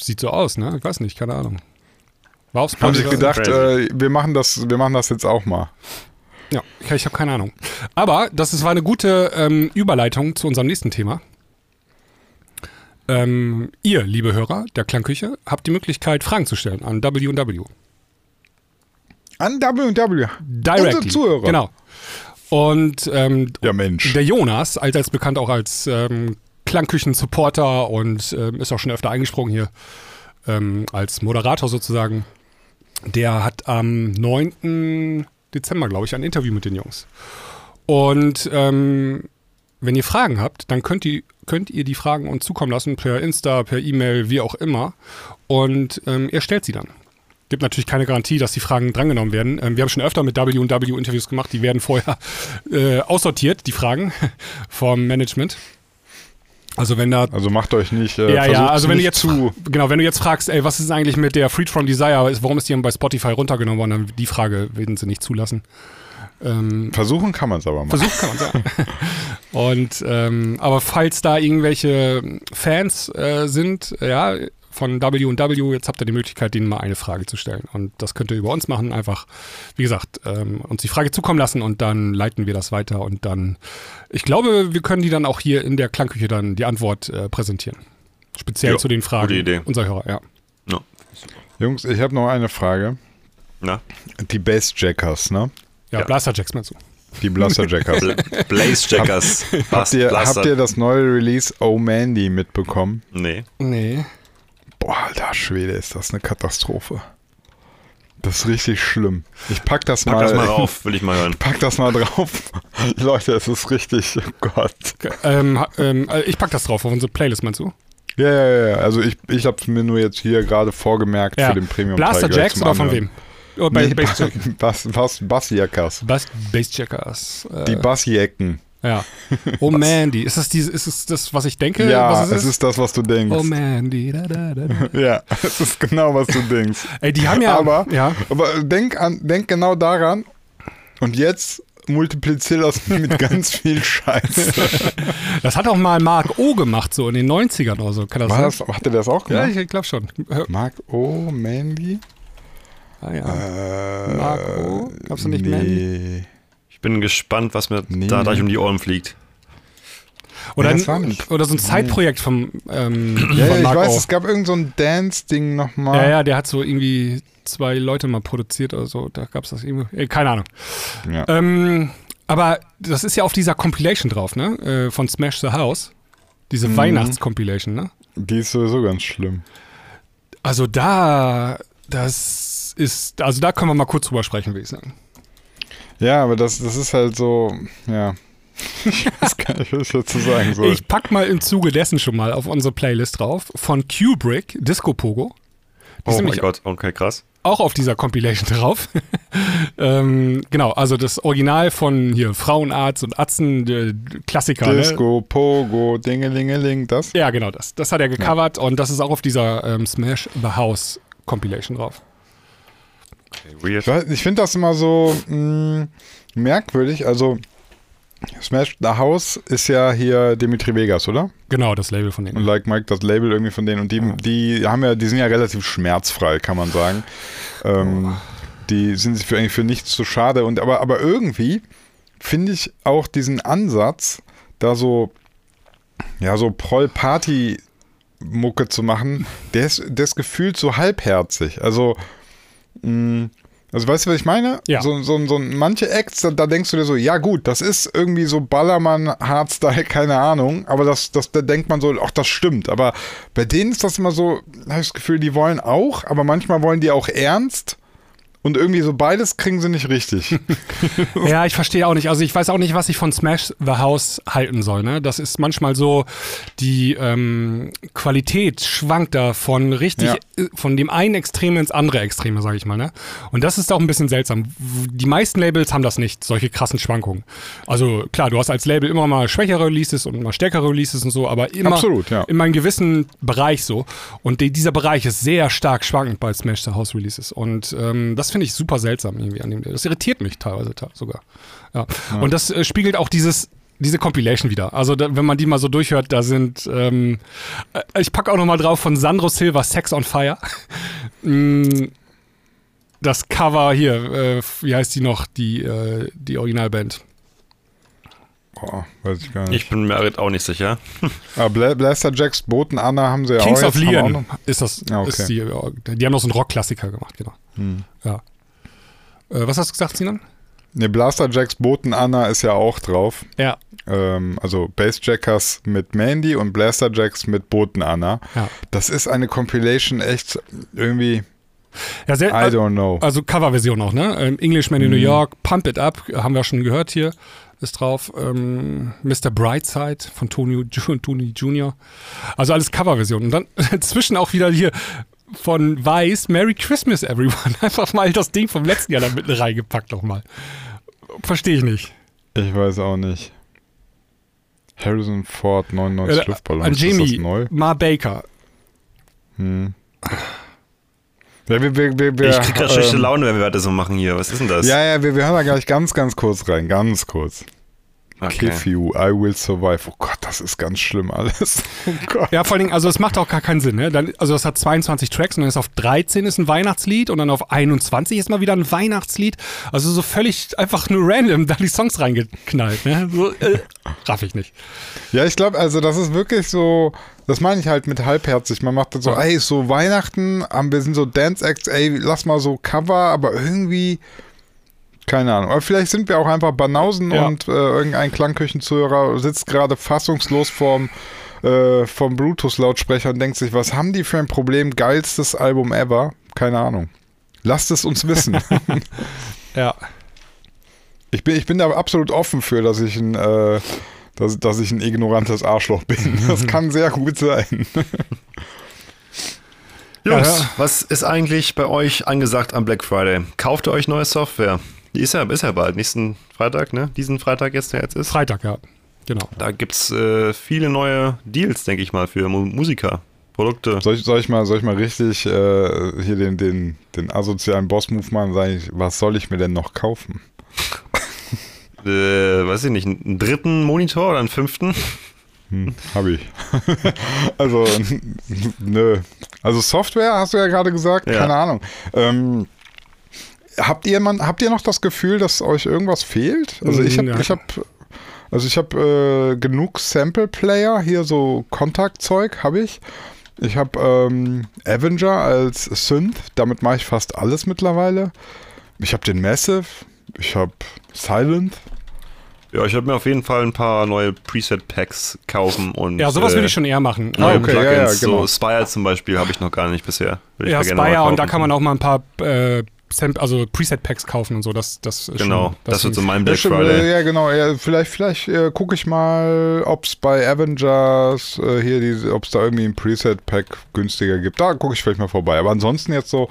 Sieht so aus, ne? Ich weiß nicht, keine Ahnung. War auf haben Spotify. sich gedacht, äh, wir machen das, wir machen das jetzt auch mal. Ja, ich, ich habe keine Ahnung. Aber das ist, war eine gute ähm, Überleitung zu unserem nächsten Thema. Ähm, ihr, liebe Hörer der Klangküche, habt die Möglichkeit, Fragen zu stellen an W&W. An WW. Directly. Unsere Zuhörer. Genau. Und ähm, Ja, Mensch. der Jonas, allseits bekannt auch als ähm, Klangküchen-Supporter und ähm, ist auch schon öfter eingesprungen hier ähm, als Moderator sozusagen, der hat am 9. Dezember, glaube ich, ein Interview mit den Jungs. Und ähm, wenn ihr Fragen habt, dann könnt ihr, könnt ihr die Fragen uns zukommen lassen per Insta, per E-Mail, wie auch immer. Und ähm, er stellt sie dann. Gibt natürlich keine Garantie, dass die Fragen drangenommen werden. Ähm, wir haben schon öfter mit W&W Interviews gemacht, die werden vorher äh, aussortiert, die Fragen vom Management. Also wenn da Also macht euch nicht. Äh, ja, ja, also wenn du jetzt zu. genau, wenn du jetzt fragst, ey, was ist eigentlich mit der Freed from Desire, warum ist die bei Spotify runtergenommen worden, dann die Frage werden sie nicht zulassen. Ähm, Versuchen kann man es aber mal. Versucht kann man sagen. Und ähm, aber falls da irgendwelche Fans äh, sind, ja, von W&W. Jetzt habt ihr die Möglichkeit, denen mal eine Frage zu stellen. Und das könnt ihr über uns machen. Einfach, wie gesagt, ähm, uns die Frage zukommen lassen und dann leiten wir das weiter. Und dann, ich glaube, wir können die dann auch hier in der Klangküche dann die Antwort äh, präsentieren. Speziell Ja, zu den Fragen gute Idee. unserer Hörer, ja. Ja. Jungs, ich habe noch eine Frage. Na? Die Bassjackers, ne? Ja, Ja. Blaster Jacks meinst du? Die Blasterjackers. Bla Blaze Jackers. habt, ihr, habt ihr das neue Release Oh Mandy mitbekommen? Nee. Nee. Boah, alter Schwede, ist das eine Katastrophe. Das ist richtig schlimm. Ich pack das Pack mal. das mal rauf, will ich mal hören. Pack das mal drauf. Leute, es ist richtig, oh Gott. Ähm, ähm, äh, ich pack das drauf auf unsere Playlist, meinst du? Ja, ja, ja. Also ich, ich habe mir nur jetzt hier gerade vorgemerkt für den Premium. Blaster Jacks oder von wem? Oh, bei Nee, was, was, Bassjackers. Bass, Bassjackers. Äh, Die Bassjecken. Ja. Oh Mandy. Ist das, diese, ist es das, was ich denke? Ja, was es ist das, was du denkst. Oh Mandy. Da, da, da. Ja, es ist genau, was du denkst. Ey, die haben ja. aber, ja. aber denk, an, denk genau daran und jetzt multiplizier das mit ganz viel Scheiß. Das hat auch mal Mark O gemacht, so in den 90ern oder so. Kann das War sein? das, hat er das auch Ja, gemacht? ich glaube schon. Mark O. Mandy? Ah, ja. Äh, Mark O? Glaubst du nicht nee. Mandy? Ich bin gespannt, was mir Nee. da gleich um die Ohren fliegt. Oder, war ein, oder so ein Zeitprojekt vom, ähm, Ja, von ja, ich weiß, es gab irgend so ein Dance-Ding nochmal. Ja, ja, der hat so irgendwie zwei Leute mal produziert oder so. Da gab es das irgendwie. Äh, keine Ahnung. Ja. Ähm, aber das ist ja auf dieser Compilation drauf, ne? Äh, von Smash the House. Diese Mhm. Weihnachtscompilation, ne? Die ist sowieso ganz schlimm. Also da, das ist, also da können wir mal kurz drüber sprechen, würde ich sagen. Ja, aber das, das ist halt so, ja. Ich weiß gar nicht, was ich dazu sagen soll. Ich pack mal im Zuge dessen schon mal auf unsere Playlist drauf von Kubrick, Disco Pogo. Die ist Oh mein Gott, okay, krass. auch auf dieser Compilation drauf. ähm, genau, also das Original von hier Frauenarzt und Atzen, der Klassiker. Ne? Disco, Pogo, Dingelingeling, das? Ja, genau das. Das hat er gecovert und das ist auch auf dieser ähm, Smash the House Compilation drauf. Okay, weird. Ich, ich finde das immer so mh, merkwürdig. Also, Smash the House ist ja hier Dimitri Vegas, oder? Genau, das Label von Und denen. Like Mike, das Label irgendwie von denen. Und die, die haben ja, die sind ja relativ schmerzfrei, kann man sagen. Ähm, Die sind sich für, eigentlich für nichts zu schade. Und aber, aber irgendwie finde ich auch diesen Ansatz, da so, ja, so Proll-Party-Mucke zu machen, der ist, der ist gefühlt so halbherzig. Also, mh, also weißt du, was ich meine? Ja. So, so, so manche Acts, da, da denkst du dir so, ja gut, das ist irgendwie so Ballermann, Hardstyle, keine Ahnung, aber das, das, da denkt man so, ach, das stimmt. Aber bei denen ist das immer so, habe ich das Gefühl, die wollen auch, aber manchmal wollen die auch ernst. Und irgendwie so beides kriegen sie nicht richtig. Ja, ich verstehe auch nicht. Also ich weiß auch nicht, was ich von Smash the House halten soll. Ne? Das ist manchmal so, die ähm, Qualität schwankt da von richtig, Ja. äh, von dem einen Extrem ins andere Extreme, sage ich mal. Ne? Und das ist auch ein bisschen seltsam. Die meisten Labels haben das nicht, solche krassen Schwankungen. Also klar, du hast als Label immer mal schwächere Releases und mal stärkere Releases und so, aber immer Absolut, ja. in einem gewissen Bereich so. Und die, dieser Bereich ist sehr stark schwankend bei Smash the House Releases. Und ähm, das finde ich super seltsam irgendwie an dem. Das irritiert mich teilweise sogar. Ja. Und das äh, spiegelt auch dieses diese Compilation wieder. Also da, wenn man die mal so durchhört, da sind ähm, äh, ich packe auch noch mal drauf von Sandro Silva Sex on Fire. Mm, das Cover hier, äh, wie heißt die noch, die, äh, die Originalband? Boah, weiß ich gar nicht. Ich bin mir auch nicht sicher. aber Bla Blaster Jacks, Boten Anna haben sie ja Kings auch of haben auch Leon noch- ist das, Ah, okay. ist die, die haben noch so einen Rockklassiker gemacht, genau. Hm. Ja. Äh, was hast du gesagt, Sinan? Ne, Blaster Jacks, Boten Anna ist ja auch drauf. Ja. Ähm, also Bassjackers mit Mandy und Blaster Jacks mit Boten Anna. Ja. Das ist eine Compilation echt irgendwie, Ja, sehr, I don't know. Also Coverversion auch, ne? Ähm, Englishman in New Mhm. York, Pump It Up, haben wir schon gehört hier, ist drauf. Ähm, Mr. Brightside von Tony, Tony Jr. Also alles Coverversion. Und dann zwischen auch wieder hier von Weiß, Merry Christmas Everyone. Einfach mal das Ding vom letzten Jahr da mitten reingepackt nochmal. Verstehe ich nicht. Ich weiß auch nicht. Harrison Ford, 99 Äh, Luftballons. An ist das Jamie, neu? Ma Baker. Hm. Ja, wir, wir, wir, ich krieg grad schlechte ähm, Laune, wenn wir weiter so machen hier. Was ist denn das? Ja, ja, wir, wir hören da gleich ganz, ganz kurz rein. Ganz kurz. Okay. Kiff you, I will survive. Oh Gott, das ist ganz schlimm alles. Oh Gott. Ja, vor allen Dingen, also es macht auch gar keinen Sinn. Ne? Dann, also es hat 22 Tracks und dann ist auf 13 ist ein Weihnachtslied und dann auf 21 ist mal wieder ein Weihnachtslied. Also so völlig einfach nur random da die Songs reingeknallt. Ne? So, äh, raff ich nicht. Ja, ich glaube, also das ist wirklich so, das meine ich halt mit halbherzig. Man macht dann so, ey, ist so Weihnachten, wir sind so Dance Acts, ey, lass mal so Cover, aber irgendwie, keine Ahnung. Aber vielleicht sind wir auch einfach Banausen Ja. und äh, irgendein Klangküchenzuhörer sitzt gerade fassungslos vorm, äh, vom Bluetooth-Lautsprecher und denkt sich, was haben die für ein Problem? Geilstes Album ever? Keine Ahnung. Lasst es uns wissen. Ja. Ich bin, ich bin da absolut offen für, dass ich ein, äh, dass, dass ich ein ignorantes Arschloch bin. Das kann sehr gut sein. Jungs, Ja. was ist eigentlich bei euch angesagt am Black Friday? Kauft ihr euch neue Software? Die ist ja, ist ja bald, nächsten Freitag, ne? Diesen Freitag jetzt, der jetzt ist. Freitag, ja. Genau. Da gibt es äh, viele neue Deals, denke ich mal, für Mu Musiker. Produkte. Soll ich, soll ich mal, soll ich mal richtig äh, hier den, den, den asozialen Boss-Move machen? Sag ich, was soll ich mir denn noch kaufen? Äh, weiß ich nicht, einen dritten Monitor oder einen fünften? Hm, hab ich. also, nö. Also Software, hast du ja gerade gesagt, Ja. keine Ahnung. Ähm, habt ihr man, habt ihr noch das Gefühl, dass euch irgendwas fehlt? Also ich habe, Ja. ich habe, also ich habe äh, genug Sample Player hier so Kontaktzeug habe ich. Ich habe ähm, Avenger als Synth, damit mache ich fast alles mittlerweile. Ich habe den Massive, ich habe Silent. Ja, ich habe mir auf jeden Fall ein paar neue Preset-Packs kaufen und. Ja, sowas äh, würde ich schon eher machen. Ah, Neue okay, Plugins, ja, ja, genau. so Spire zum Beispiel habe ich noch gar nicht bisher. Ja, Spire und da kann man auch mal ein paar äh, also Preset-Packs kaufen und so. Das, das ist Genau, schon, das, wird so mein Ja, Black stimmt, Friday. äh, ja genau. Ja, vielleicht vielleicht äh, gucke ich mal, ob es bei Avengers äh, hier diese, ob es da irgendwie ein Preset-Pack günstiger gibt. Da gucke ich vielleicht mal vorbei. Aber ansonsten jetzt so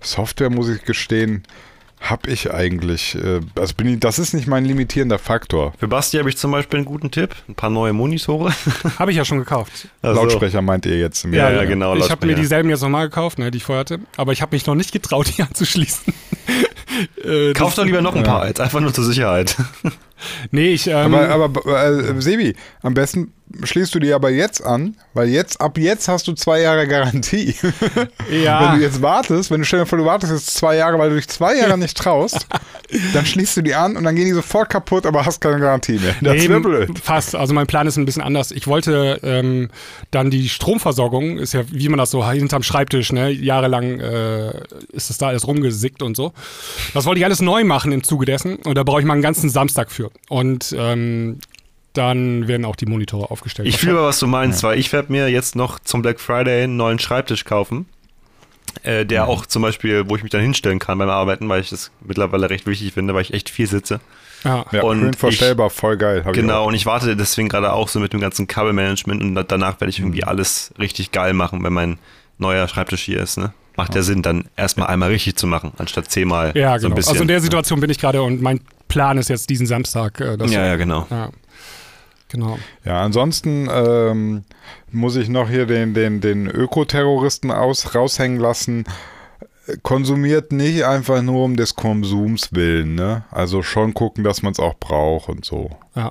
Software muss ich gestehen, habe ich eigentlich. Äh, also bin ich, das ist nicht mein limitierender Faktor. Für Basti habe ich zum Beispiel einen guten Tipp. Ein paar neue Monitore. Habe ich ja schon gekauft. Also, Lautsprecher meint ihr jetzt? Ja, ja, genau, Ich habe mir dieselben jetzt nochmal gekauft, ne, die ich vorher hatte. Aber ich habe mich noch nicht getraut, die anzuschließen. äh, Kauft doch lieber noch ein Ja. paar, jetzt einfach nur zur Sicherheit. Nee, ich. Ähm, Aber, aber äh, Sebi, am besten schließt du die aber jetzt an, weil jetzt ab jetzt hast du zwei Jahre Garantie. ja. Wenn du jetzt wartest, wenn du stell dir vor, du wartest jetzt zwei Jahre, weil du dich zwei Jahre nicht traust, dann schließt du die an und dann gehen die sofort kaputt, aber hast keine Garantie mehr. Das Nee, blöd. Fast. Also mein Plan ist ein bisschen anders. Ich wollte ähm, dann die Stromversorgung, ist ja wie man das so hinterm Schreibtisch, ne? Jahrelang äh, ist es da alles rumgesickt und so. Das wollte ich alles neu machen im Zuge dessen und da brauche ich mal einen ganzen Samstag für. Und ähm, dann werden auch die Monitore aufgestellt. Ich fühle, was du meinst, weil ich werde mir jetzt noch zum Black Friday einen neuen Schreibtisch kaufen. Äh, der auch zum Beispiel, wo ich mich dann hinstellen kann beim Arbeiten, weil ich das mittlerweile recht wichtig finde, weil ich echt viel sitze. Ja. Ja, Und schön verstellbar, voll geil. ich Genau, und ich warte deswegen gerade auch so mit dem ganzen Kabelmanagement und da- danach werde ich Mhm. irgendwie alles richtig geil machen, wenn mein neuer Schreibtisch hier ist. Ne? Macht ja Sinn, dann erstmal einmal richtig zu machen, anstatt zehnmal Ja, so genau. ein bisschen. also in der Situation bin ich gerade und mein Plan ist jetzt diesen Samstag. Äh, das ja, ja, genau. ja. Genau. Ja, ansonsten ähm, muss ich noch hier den, den, den Ökoterroristen aus, raushängen lassen. Konsumiert nicht einfach nur um des Konsums willen, ne? Also schon gucken, dass man es auch braucht und so. Ja.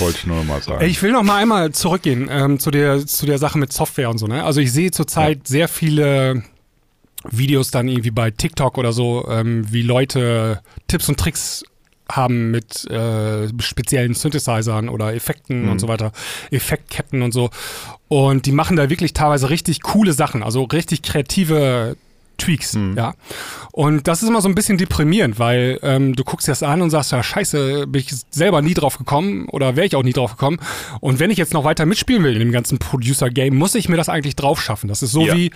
Wollte ich nur mal sagen. Ich will noch mal einmal zurückgehen ähm, zu, der, zu der Sache mit Software und so. Ne? Also ich sehe zurzeit sehr viele Videos dann irgendwie bei TikTok oder so, ähm, wie Leute Tipps und Tricks haben mit äh, speziellen Synthesizern oder Effekten und so weiter, Effektketten und so. Und die machen da wirklich teilweise richtig coole Sachen, also richtig kreative Tweaks, ja. Und das ist immer so ein bisschen deprimierend, weil ähm, du guckst dir das an und sagst, ja, scheiße, bin ich selber nie drauf gekommen oder wäre ich auch nie drauf gekommen. Und wenn ich jetzt noch weiter mitspielen will in dem ganzen Producer-Game, muss ich mir das eigentlich drauf schaffen. Das ist so Ja. wie,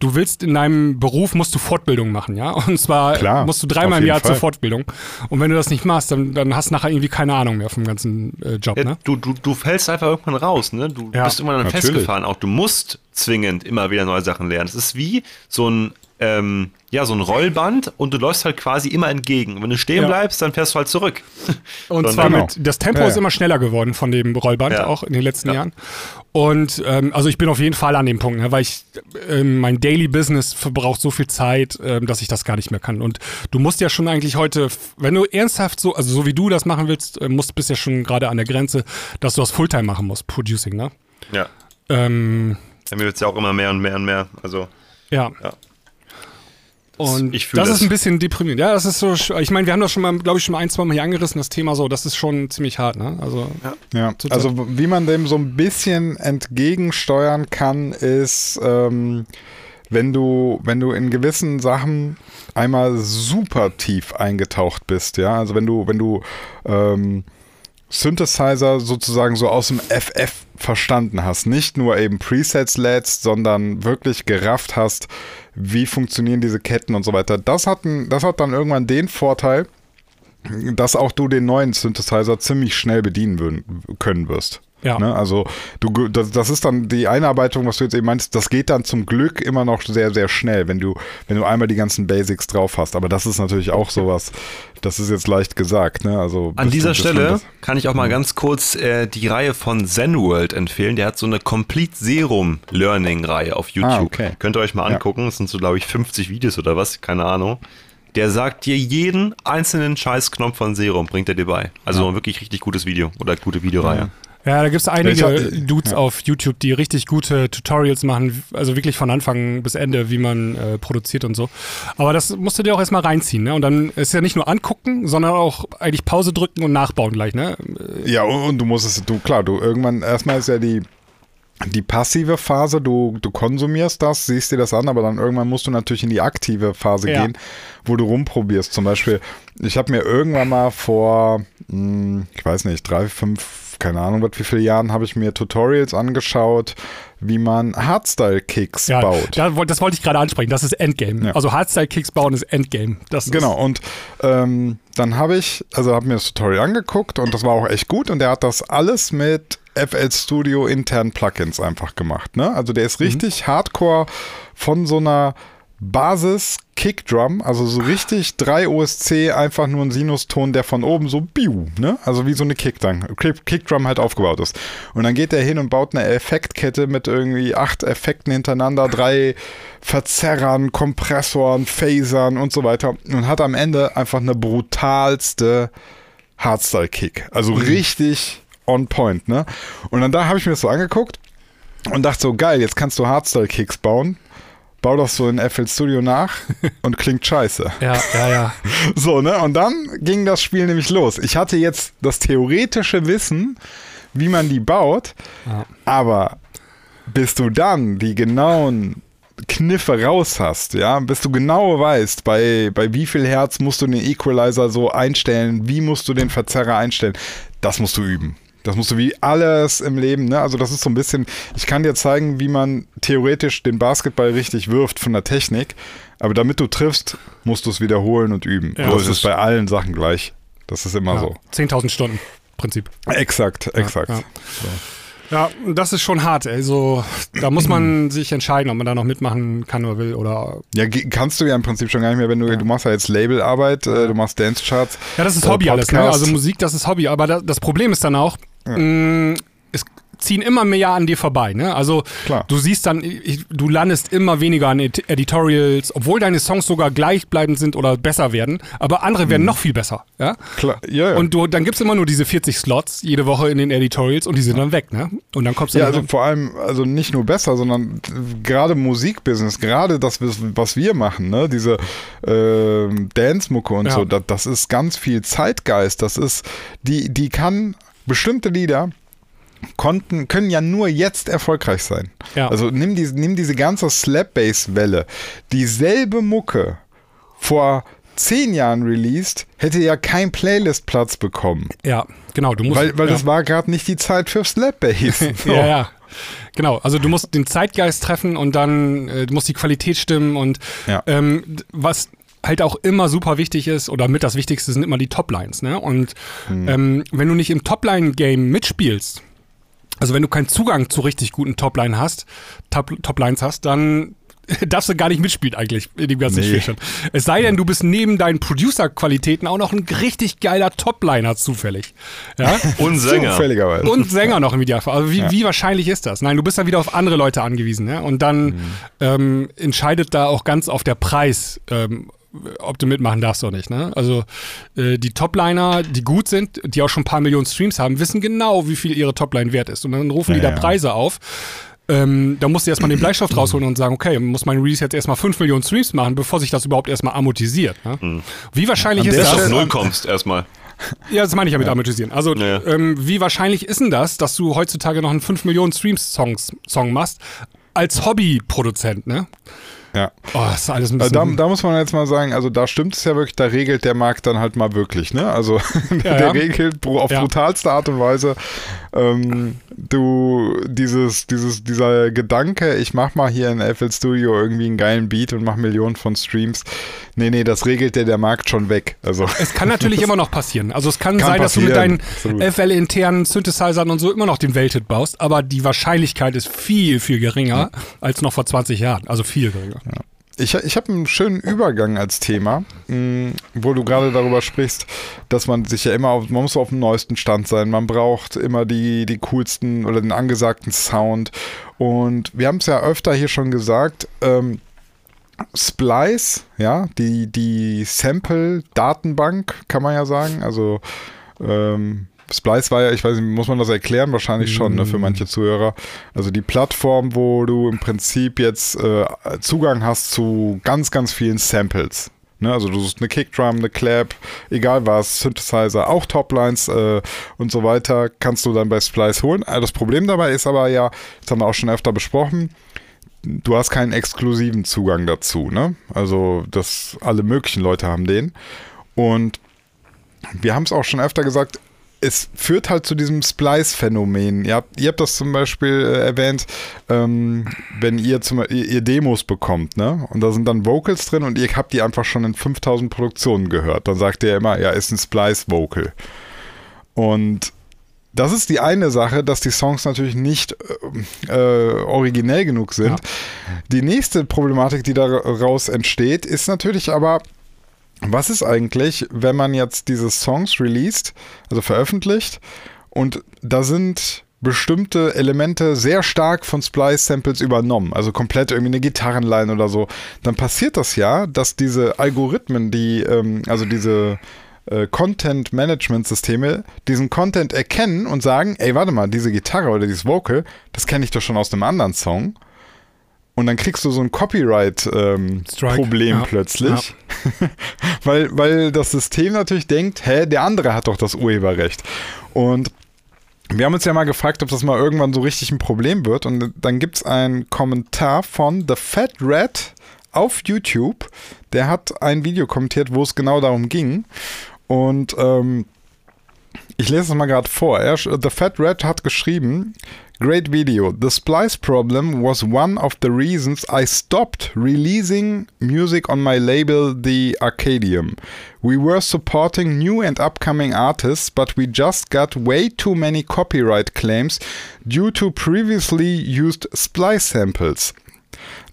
du willst in deinem Beruf, musst du Fortbildung machen, ja. Und zwar Klar, musst du dreimal im Jahr zur Fall. Fortbildung. Und wenn du das nicht machst, dann, dann hast du nachher irgendwie keine Ahnung mehr vom ganzen äh, Job, Ja, ne? du, du, du fällst einfach irgendwann raus, ne? Du Ja, bist immer dann natürlich. festgefahren. Auch du musst zwingend immer wieder neue Sachen lernen. Es ist wie so ein, ähm, ja, so ein Rollband und du läufst halt quasi immer entgegen. Wenn du stehen Ja. bleibst, dann fährst du halt zurück. Und So, zwar genau. mit, das Tempo Ja, ist immer schneller geworden von dem Rollband, Ja. auch in den letzten Ja. Jahren. Und ähm, also ich bin auf jeden Fall an dem Punkt, ne, weil ich ähm, mein Daily Business verbraucht so viel Zeit, ähm, dass ich das gar nicht mehr kann. Und du musst ja schon eigentlich heute, wenn du ernsthaft so, also so wie du das machen willst, äh, musst bist ja schon gerade an der Grenze, dass du das Fulltime machen musst, Producing, ne? Ja. Ähm, Bei mir wird es ja auch immer mehr und mehr und mehr. Also, ja. Ja. Und Ich das, das. ist ein bisschen deprimierend. Ja, das ist so, ich meine, wir haben das schon mal, glaube ich, schon mal ein, zwei Mal hier angerissen, das Thema so, das ist schon ziemlich hart, ne? Also, Ja, Total. also wie man dem so ein bisschen entgegensteuern kann, ist, ähm, wenn du, wenn du in gewissen Sachen einmal super tief eingetaucht bist, ja, also wenn du, wenn du ähm, Synthesizer sozusagen so aus dem FF verstanden hast, nicht nur eben Presets lädst, sondern wirklich gerafft hast, wie funktionieren diese Ketten und so weiter. Das hat, das hat dann irgendwann den Vorteil, dass auch du den neuen Synthesizer ziemlich schnell bedienen können wirst. Ja. Ne? Also du, das, das ist dann die Einarbeitung, was du jetzt eben meinst, das geht dann zum Glück immer noch sehr, sehr schnell, wenn du, wenn du einmal die ganzen Basics drauf hast. Aber das ist natürlich auch sowas, das ist jetzt leicht gesagt. Ne? Also An dieser du- Stelle kann ich auch mal ganz kurz äh, die Reihe von ZenWorld empfehlen. Der hat so eine Complete Serum Learning Reihe auf YouTube. Ah, okay. Könnt ihr euch mal Ja. angucken. Das sind so, glaube ich, 50 Videos oder was. Keine Ahnung. Der sagt dir jeden einzelnen Scheißknopf von Serum, bringt er dir bei. Also ein wirklich richtig gutes Video oder gute Videoreihe. Ja, da gibt es einige hab- Dudes auf YouTube, die richtig gute Tutorials machen, also wirklich von Anfang bis Ende, wie man äh, produziert und so. Aber das musst du dir auch erstmal reinziehen, ne? Und dann ist ja nicht nur angucken, sondern auch eigentlich Pause drücken und nachbauen gleich, ne? Ja, und, und du musst es, du, klar, du irgendwann, erstmal ist ja die, die passive Phase, du, du konsumierst das, siehst dir das an, aber dann irgendwann musst du natürlich in die aktive Phase Ja. gehen, wo du rumprobierst. Zum Beispiel, ich habe mir irgendwann mal vor, hm, ich weiß nicht, drei, fünf, keine Ahnung, was wie viele Jahren habe ich mir Tutorials angeschaut, wie man Hardstyle-Kicks Ja, baut. da, woll- das wollte ich gerade ansprechen. Das ist Endgame. Ja. Also Hardstyle-Kicks bauen ist Endgame. Das Genau, und ähm, dann habe ich, also habe mir das Tutorial angeguckt und das war auch echt gut und der hat das alles mit FL Studio internen Plugins einfach gemacht. Ne? Also der ist richtig hardcore von so einer Basis Kickdrum, also so richtig 3 OSC, einfach nur ein Sinuston, der von oben so biu, ne? Also wie so eine Kickdrum, Kick- Kickdrum halt aufgebaut ist. Und dann geht er hin und baut eine Effektkette mit irgendwie acht Effekten hintereinander, drei Verzerrern, Kompressoren, Phasern und so weiter und hat am Ende einfach eine brutalste Hardstyle-Kick. Also richtig on point, ne? Und dann da habe ich mir das so angeguckt und dachte so, geil, jetzt kannst du Hardstyle-Kicks bauen. Bau das so in FL Studio nach und klingt scheiße. Ja, ja, ja. So, ne? Und dann ging das Spiel nämlich los. Ich hatte jetzt das theoretische Wissen, wie man die baut, Ja. aber bis du dann die genauen Kniffe raus hast, ja, bis du genau weißt, bei, bei wie viel Hertz musst du den Equalizer so einstellen, wie musst du den Verzerrer einstellen, das musst du üben. Das musst du wie alles im Leben, ne? Also das ist so ein bisschen, ich kann dir zeigen, wie man theoretisch den Basketball richtig wirft von der Technik, aber damit du triffst, musst du es wiederholen und üben. Ja. so Das ist es ist- bei allen Sachen gleich. Das ist immer ja. so. 10.000 Stunden Prinzip. Exakt, exakt. Ja. Ja, das ist schon hart. Also da muss man sich entscheiden, ob man da noch mitmachen kann oder will oder. Ja, kannst du ja im Prinzip schon gar nicht mehr, wenn du, du machst ja jetzt Labelarbeit, äh, du machst Dance-Charts. Ja, das ist äh, Hobby alles. Ne? Podcast. Also Musik, das ist Hobby. Aber da, das Problem ist dann auch, mh, es ziehen immer mehr an dir vorbei. Ne? Also Klar. du siehst dann, du landest immer weniger an Ed- Editorials, obwohl deine Songs sogar gleichbleibend sind oder besser werden. Aber andere werden noch viel besser. Ja? Klar, ja, ja. Und du, dann gibt's immer nur diese 40 Slots jede Woche in den Editorials und die sind dann weg. Ne? Und dann kommst du Ja, also vor allem, also nicht nur besser, sondern gerade Musikbusiness, gerade das, was wir machen, ne, diese ähm, Dance-Mucke und Ja. so, das, das ist ganz viel Zeitgeist. Das ist, die, die kann bestimmte Lieder konnten, können ja nur jetzt erfolgreich sein. Ja. Also nimm, die, nimm diese ganze Slap-Bass-Welle. Dieselbe Mucke vor zehn Jahren released, hätte ja kein Playlist-Platz bekommen. Ja, genau. Du musst, Weil, weil ja. das war gerade nicht die Zeit für Slap-Bass. So. Ja, ja. Genau, also du musst den Zeitgeist treffen und dann äh, du musst die Qualität stimmen und Ja. ähm, was halt auch immer super wichtig ist oder mit das Wichtigste sind immer die Toplines. Ne? Und Hm. ähm, wenn du nicht im Topline-Game mitspielst, also wenn du keinen Zugang zu richtig guten Topline hast, Top, Toplines hast, dann darfst du gar nicht mitspielen eigentlich in dem ganzen Nee. Spiel schon. Es sei denn, du bist neben deinen Producer-Qualitäten auch noch ein richtig geiler Topliner zufällig. Ja? Und Sänger. Zufälligerweise. Und Sänger noch im Idealfall. Also wie, wie wahrscheinlich ist das? Nein, du bist dann wieder auf andere Leute angewiesen. Ja? Und dann Mhm. ähm, entscheidet da auch ganz auf der Preis, ähm, ob du mitmachen darfst oder nicht. Ne? Also äh, die Topliner, die gut sind, die auch schon ein paar Millionen Streams haben, wissen genau, wie viel ihre Topline wert ist. Und dann rufen die Ja, da ja. Preise auf. Ähm, da musst du erstmal den Bleistift rausholen und sagen, okay, muss mein Release jetzt erstmal 5 Millionen Streams machen, bevor sich das überhaupt erstmal amortisiert. Ne? Wie wahrscheinlich An ist das? Dass du auf Null kommst erstmal. Ja, das meine ich ja mit amortisieren. Also, Ja. ähm, wie wahrscheinlich ist denn das, dass du heutzutage noch einen 5 Millionen Streams-Songs Song machst, als Hobbyproduzent, ne? Ja. Oh, das ist alles ein Also da, bisschen... da muss man jetzt mal sagen, also da stimmt es ja wirklich, da regelt der Markt dann halt mal wirklich, ne? Also der ja. regelt auf Ja. brutalste Art und Weise. Ähm, du, dieses, dieses, dieser Gedanke, ich mach mal hier in FL Studio irgendwie einen geilen Beat und mach Millionen von Streams. Nee, nee, das regelt der, der Markt schon weg. Also es kann natürlich immer noch passieren. Also es kann, Kann sein, dass du mit deinen. FL-internen Synthesizern und so immer noch den Welthit baust, aber die Wahrscheinlichkeit ist viel, viel geringer als noch vor 20 Jahren. Also viel geringer. Ich, ich habe einen schönen Übergang als Thema, mh, wo du gerade darüber sprichst, dass man sich ja immer auf, man muss auf dem neuesten Stand sein. Man braucht immer die, die coolsten oder den angesagten Sound. Und wir haben es ja öfter hier schon gesagt, ähm, Splice, ja, die, die Sample-Datenbank, kann man ja sagen. Also ähm, Splice war ja, ich weiß nicht, muss man das erklären? Wahrscheinlich schon, ne, für manche Zuhörer. Also die Plattform, wo du im Prinzip jetzt äh, Zugang hast zu ganz, ganz vielen Samples. Ne, also du suchst eine Kickdrum, eine Clap, egal was, Synthesizer, auch Toplines äh, und so weiter, kannst du dann bei Splice holen. Äh, Das Problem dabei ist aber ja, das haben wir auch schon öfter besprochen, du hast keinen exklusiven Zugang dazu, ne? Also, das alle möglichen Leute haben den. Und wir haben es auch schon öfter gesagt, es führt halt zu diesem Splice-Phänomen. Ihr habt, ihr habt das zum Beispiel äh, erwähnt, ähm, wenn ihr, zum, ihr, ihr Demos bekommt, ne? Und da sind dann Vocals drin und ihr habt die einfach schon in 5000 Produktionen gehört. Dann sagt ihr immer, ja, ist ein Splice-Vocal. Und das ist die eine Sache, dass die Songs natürlich nicht äh, äh, originell genug sind. Die nächste Problematik, die daraus entsteht, ist natürlich aber, was ist eigentlich, wenn man jetzt diese Songs released, also veröffentlicht, und da sind bestimmte Elemente sehr stark von Splice-Samples übernommen, also komplett irgendwie eine Gitarrenline oder so, dann passiert das ja, dass diese Algorithmen, die, ähm, also diese äh, Content-Management-Systeme diesen Content erkennen und sagen, ey, warte mal, diese Gitarre oder dieses Vocal, das kenne ich doch schon aus einem anderen Song. Und dann kriegst du so ein Copyright-Problem ja, plötzlich. weil, weil das System natürlich denkt, hä, der andere hat doch das Urheberrecht. Und wir haben uns ja mal gefragt, ob das mal irgendwann so richtig ein Problem wird. Und dann gibt es einen Kommentar von The Fat Rat auf YouTube. Der hat ein Video kommentiert, wo es genau darum ging. Und ähm, ich lese es mal gerade vor. Er, The Fat Rat hat geschrieben, Great video. The splice problem was one of the reasons I stopped releasing music on my label, The Arcadium. We were supporting new and upcoming artists, but we just got way too many copyright claims due to previously used splice samples.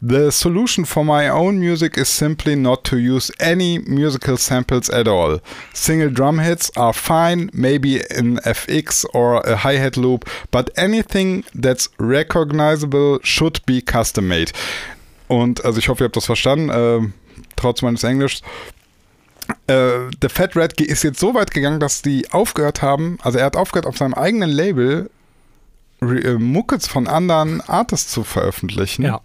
The solution for my own music is simply not to use any musical samples at all. Single drum hits are fine, maybe an FX or a hi hat loop, but anything that's recognizable should be custom made. Und also ich hoffe, ihr habt das verstanden, äh, trotz meines Englischs. Äh, der Fat Red ist jetzt so weit gegangen, dass die aufgehört haben, also er hat aufgehört, auf seinem eigenen Label äh, Muckets von anderen Artists zu veröffentlichen Ja.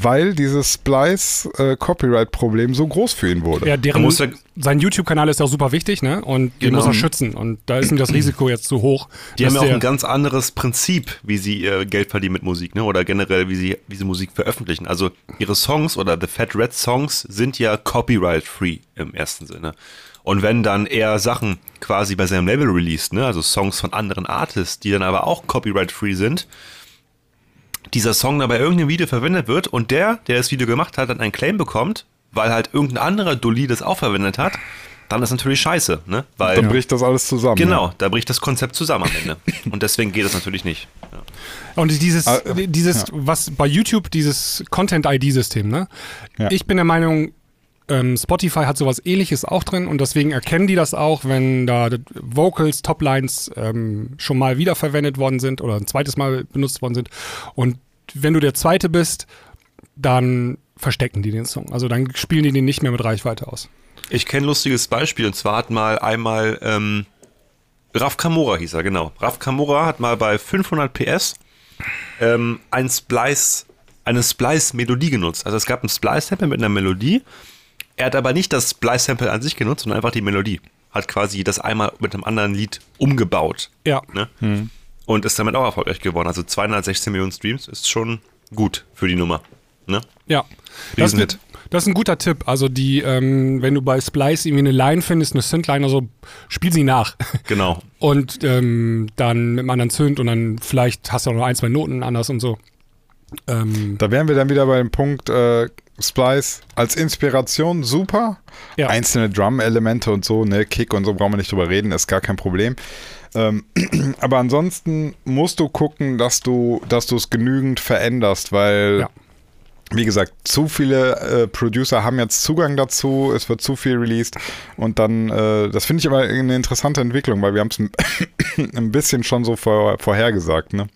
Weil dieses Splice-Copyright-Problem so groß für ihn wurde. Ja, deren, muss ja- sein YouTube-Kanal ist ja auch super wichtig, ne? Und den Genau. muss er schützen. Und da ist ihm das Risiko jetzt zu hoch. Die haben ja auch ein ganz anderes Prinzip, wie sie ihr Geld verdienen mit Musik, ne? Oder generell, wie sie, wie sie Musik veröffentlichen. Also ihre Songs oder The Fat Red Songs sind ja copyright-free im ersten Sinne. Und wenn dann er Sachen quasi bei seinem Label released, ne? Also Songs von anderen Artists, die dann aber auch copyright-free sind, dieser Song dann bei irgendeinem Video verwendet wird und der, der das Video gemacht hat, dann einen Claim bekommt, weil halt irgendein anderer Dulli das auch verwendet hat, dann ist natürlich scheiße, ne? Weil Dann bricht das alles zusammen. genau, da bricht das Konzept zusammen am Ende. Und deswegen geht das natürlich nicht. Ja. Und dieses, Ah, äh, dieses, was bei YouTube, dieses Content-ID-System, ne? Ja. Ich bin der Meinung, ähm, Spotify hat sowas ähnliches auch drin und deswegen erkennen die das auch, wenn da Vocals, Toplines ähm, schon mal wiederverwendet worden sind oder ein zweites Mal benutzt worden sind. Und wenn du der Zweite bist, dann verstecken die den Song. Also dann spielen die den nicht mehr mit Reichweite aus. Ich kenne ein lustiges Beispiel und zwar hat mal einmal ähm, Raf Kamora hieß er, genau. Raf Kamora hat mal bei 500 PS ähm, ein Splice, eine Splice-Melodie genutzt. Also es gab ein Splice-Sample mit einer Melodie. Er hat aber nicht das Splice-Sample an sich genutzt, sondern einfach die Melodie. Hat quasi das einmal mit einem anderen Lied umgebaut. Ja. Ne? Und ist damit auch erfolgreich geworden. Also 216 Millionen Streams ist schon gut für die Nummer. Ne? Ja. Das ist, ein, Riesenhit. das ist ein guter Tipp. Also die, ähm, wenn du bei Splice irgendwie eine Line findest, eine Synth-Line, also spiel sie nach. Genau. und ähm, dann mit einem anderen Zünd und dann vielleicht hast du auch noch ein, zwei Noten anders und so. Ähm, Da wären wir dann wieder bei dem Punkt äh, Splice als Inspiration super. Ja. Einzelne Drum-Elemente und so, ne, Kick und so brauchen wir nicht drüber reden, ist gar kein Problem. Ähm, aber ansonsten musst du gucken, dass du, dass du es genügend veränderst, weil Ja. wie gesagt, zu viele äh, Producer haben jetzt Zugang dazu, es wird zu viel released und dann, äh, das finde ich aber eine interessante Entwicklung, weil wir haben es ein, bisschen schon so vor, vorhergesagt, ne?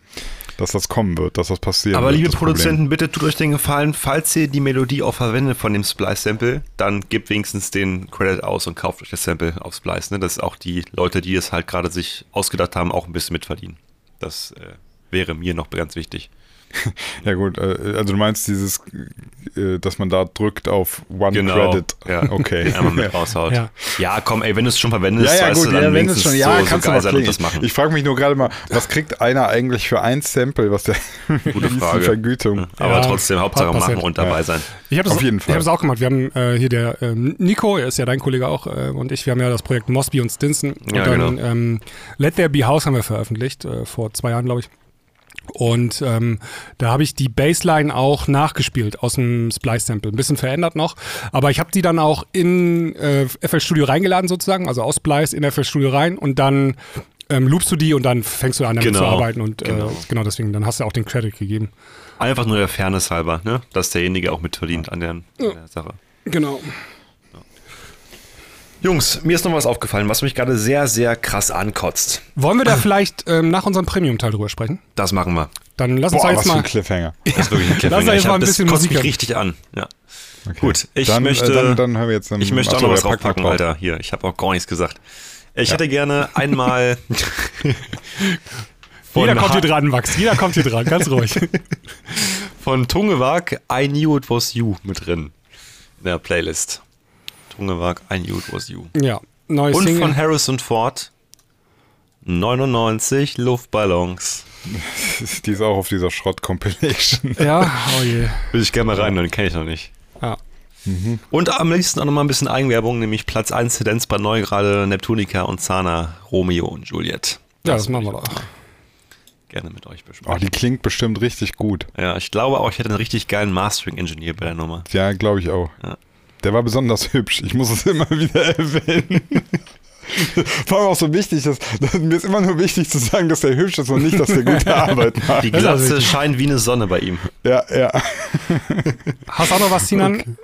Dass das kommen wird, dass das passieren Aber wird. liebe das Problem. Produzenten, bitte tut euch den Gefallen, falls ihr die Melodie auch verwendet von dem Splice-Sample, dann gebt wenigstens den Credit aus und kauft euch das Sample auf Splice. Ne? Dass auch die Leute, die es halt gerade sich ausgedacht haben, auch ein bisschen mitverdienen. Das äh, wäre mir noch ganz wichtig. Ja gut, äh, also du meinst dieses, äh, dass man da drückt auf One Genau. Credit. Ja. Okay. Einmal mit raushaut. Ja. Ja. komm, ey, wenn du es schon verwendest, Ja, ja, weißt gut, du, dann ja, wenn es schon, ja, so, kannst so du sein und das machen. Ich frage mich nur gerade mal, was kriegt einer eigentlich für ein Sample, was der Gute Frage. Vergütung? Aber Ja, trotzdem, Hauptsache machen und dabei Ja. sein. ich habe das, Auf jeden Ich Fall. habe das auch gemacht. Wir haben äh, hier der ähm, Nico, er ist ja dein Kollege auch, äh, und ich, wir haben ja das Projekt Mosby und Stinson. Und Ja, dann genau. ähm, Let There Be House haben wir veröffentlicht, äh, vor zwei Jahren, glaube ich. Und ähm, da habe ich die Bassline auch nachgespielt aus dem Splice-Sample. Ein bisschen verändert noch. Aber ich habe die dann auch in äh, FL Studio reingeladen sozusagen, also aus Splice in FL Studio rein und dann ähm, loopst du die und dann fängst du an damit Genau, zu arbeiten. Und äh, genau. genau deswegen, dann hast du auch den Credit gegeben. Einfach nur der Fairness halber, ne? dass derjenige auch mitverdient an der, an der Sache. Genau. Jungs, mir ist noch was aufgefallen, was mich gerade sehr, sehr krass ankotzt. Wollen wir da vielleicht ähm, nach unserem Premium-Teil drüber sprechen? Das machen wir. Dann lass uns Boah, da was jetzt für mal. ein Cliffhanger. Das ist wirklich ein Lass Cliffhanger. uns jetzt Ich mal ein das bisschen kotzt Musik mich richtig an. Ja. Okay. Gut, ich dann, möchte- Äh, dann, dann hören wir jetzt. Ich möchte auch noch was ja, draufpacken, drauf. Alter. Hier, ich habe auch gar nichts gesagt. Ich hätte gerne einmal von, Jeder kommt hier dran, Max. Jeder kommt hier dran, ganz ruhig. von Tungewag I Knew It Was You mit drin in der Playlist. Tungewag I Knew It Was You. ja, neues Und Single. von Harrison Ford 99 Luftballons. Die ist auch auf dieser Schrott-Compilation. ja, oh je. Will ich gerne mal rein, den kenne ich noch nicht. Ja. Und am liebsten auch nochmal ein bisschen Eigenwerbung, nämlich Platz 1 Tendenz bei neu gerade Neptunica und Zana, Romeo und Juliet. ja, das machen wir doch. Gerne mit euch Oh, besprechen. die klingt bestimmt richtig gut. ja, ich glaube auch, ich hätte einen richtig geilen Mastering-Engineer bei der Nummer. Ja, glaube ich auch. Ja. Der war besonders hübsch. Ich muss es immer wieder erwähnen. Vor allem auch so wichtig, dass, dass, mir ist immer nur wichtig zu sagen, dass der hübsch ist und nicht, dass der gute Arbeit macht. Die Glatze scheint wie eine Sonne bei ihm. Ja, ja. Hast du auch noch was, Sinan?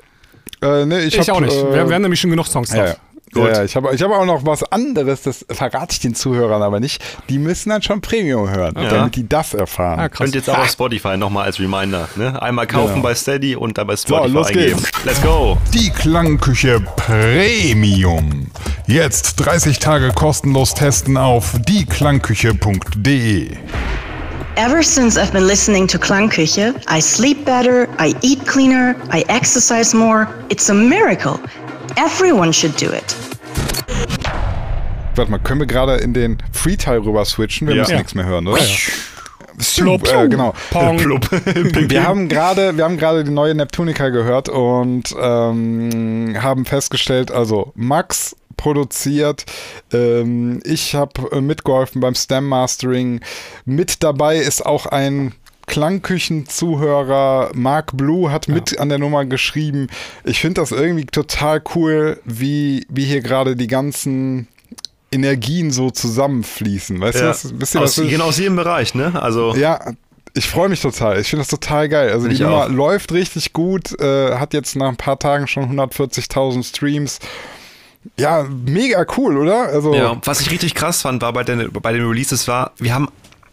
Äh, nee, ich, Ich, hab, auch nicht. Äh, wir, wir haben nämlich schon genug Songs ja, drauf. ja. Gut. Ja, ja, ich habe ich hab auch noch was anderes, das verrate ich den Zuhörern aber nicht. Die müssen dann schon Premium hören, Ja. damit die das erfahren. Ah, krass. Könnt ihr jetzt auch auf Spotify nochmal als Reminder. Ne? Einmal kaufen Genau. bei Steady und dann bei Spotify los eingeben. geht's. Let's go! Die Klangküche Premium. Jetzt 30 Tage kostenlos testen auf dieklangküche.de. Ever since I've been listening to Klangküche, I sleep better, I eat cleaner, I exercise more. It's a miracle. Everyone should do it. Warte mal, können wir gerade in den Free-Teil rüber switchen? Wir Ja. müssen Ja. nichts mehr hören, oder? Ja, Plup, äh, genau. Pong. Wir haben gerade, wir haben gerade die neue Neptunica gehört und ähm, haben festgestellt, also Max produziert, ähm, ich habe äh, mitgeholfen beim Stem Mastering. Mit dabei ist auch ein Klangküchen-Zuhörer Mark Blue hat mit an der Nummer geschrieben. Ich finde das irgendwie total cool, wie, wie hier gerade die ganzen Energien so zusammenfließen. Weißt du, Ja. was, wisst ihr, aus, was genau aus jedem Bereich, ne? Also ja, ich freue mich total. Ich finde das total geil. Also die Ich Nummer auch. läuft richtig gut, äh, hat jetzt nach ein paar Tagen schon 140.000 Streams. Ja, mega cool, oder? Also Ja, was ich richtig krass fand, war bei den, bei den Releases war, wir haben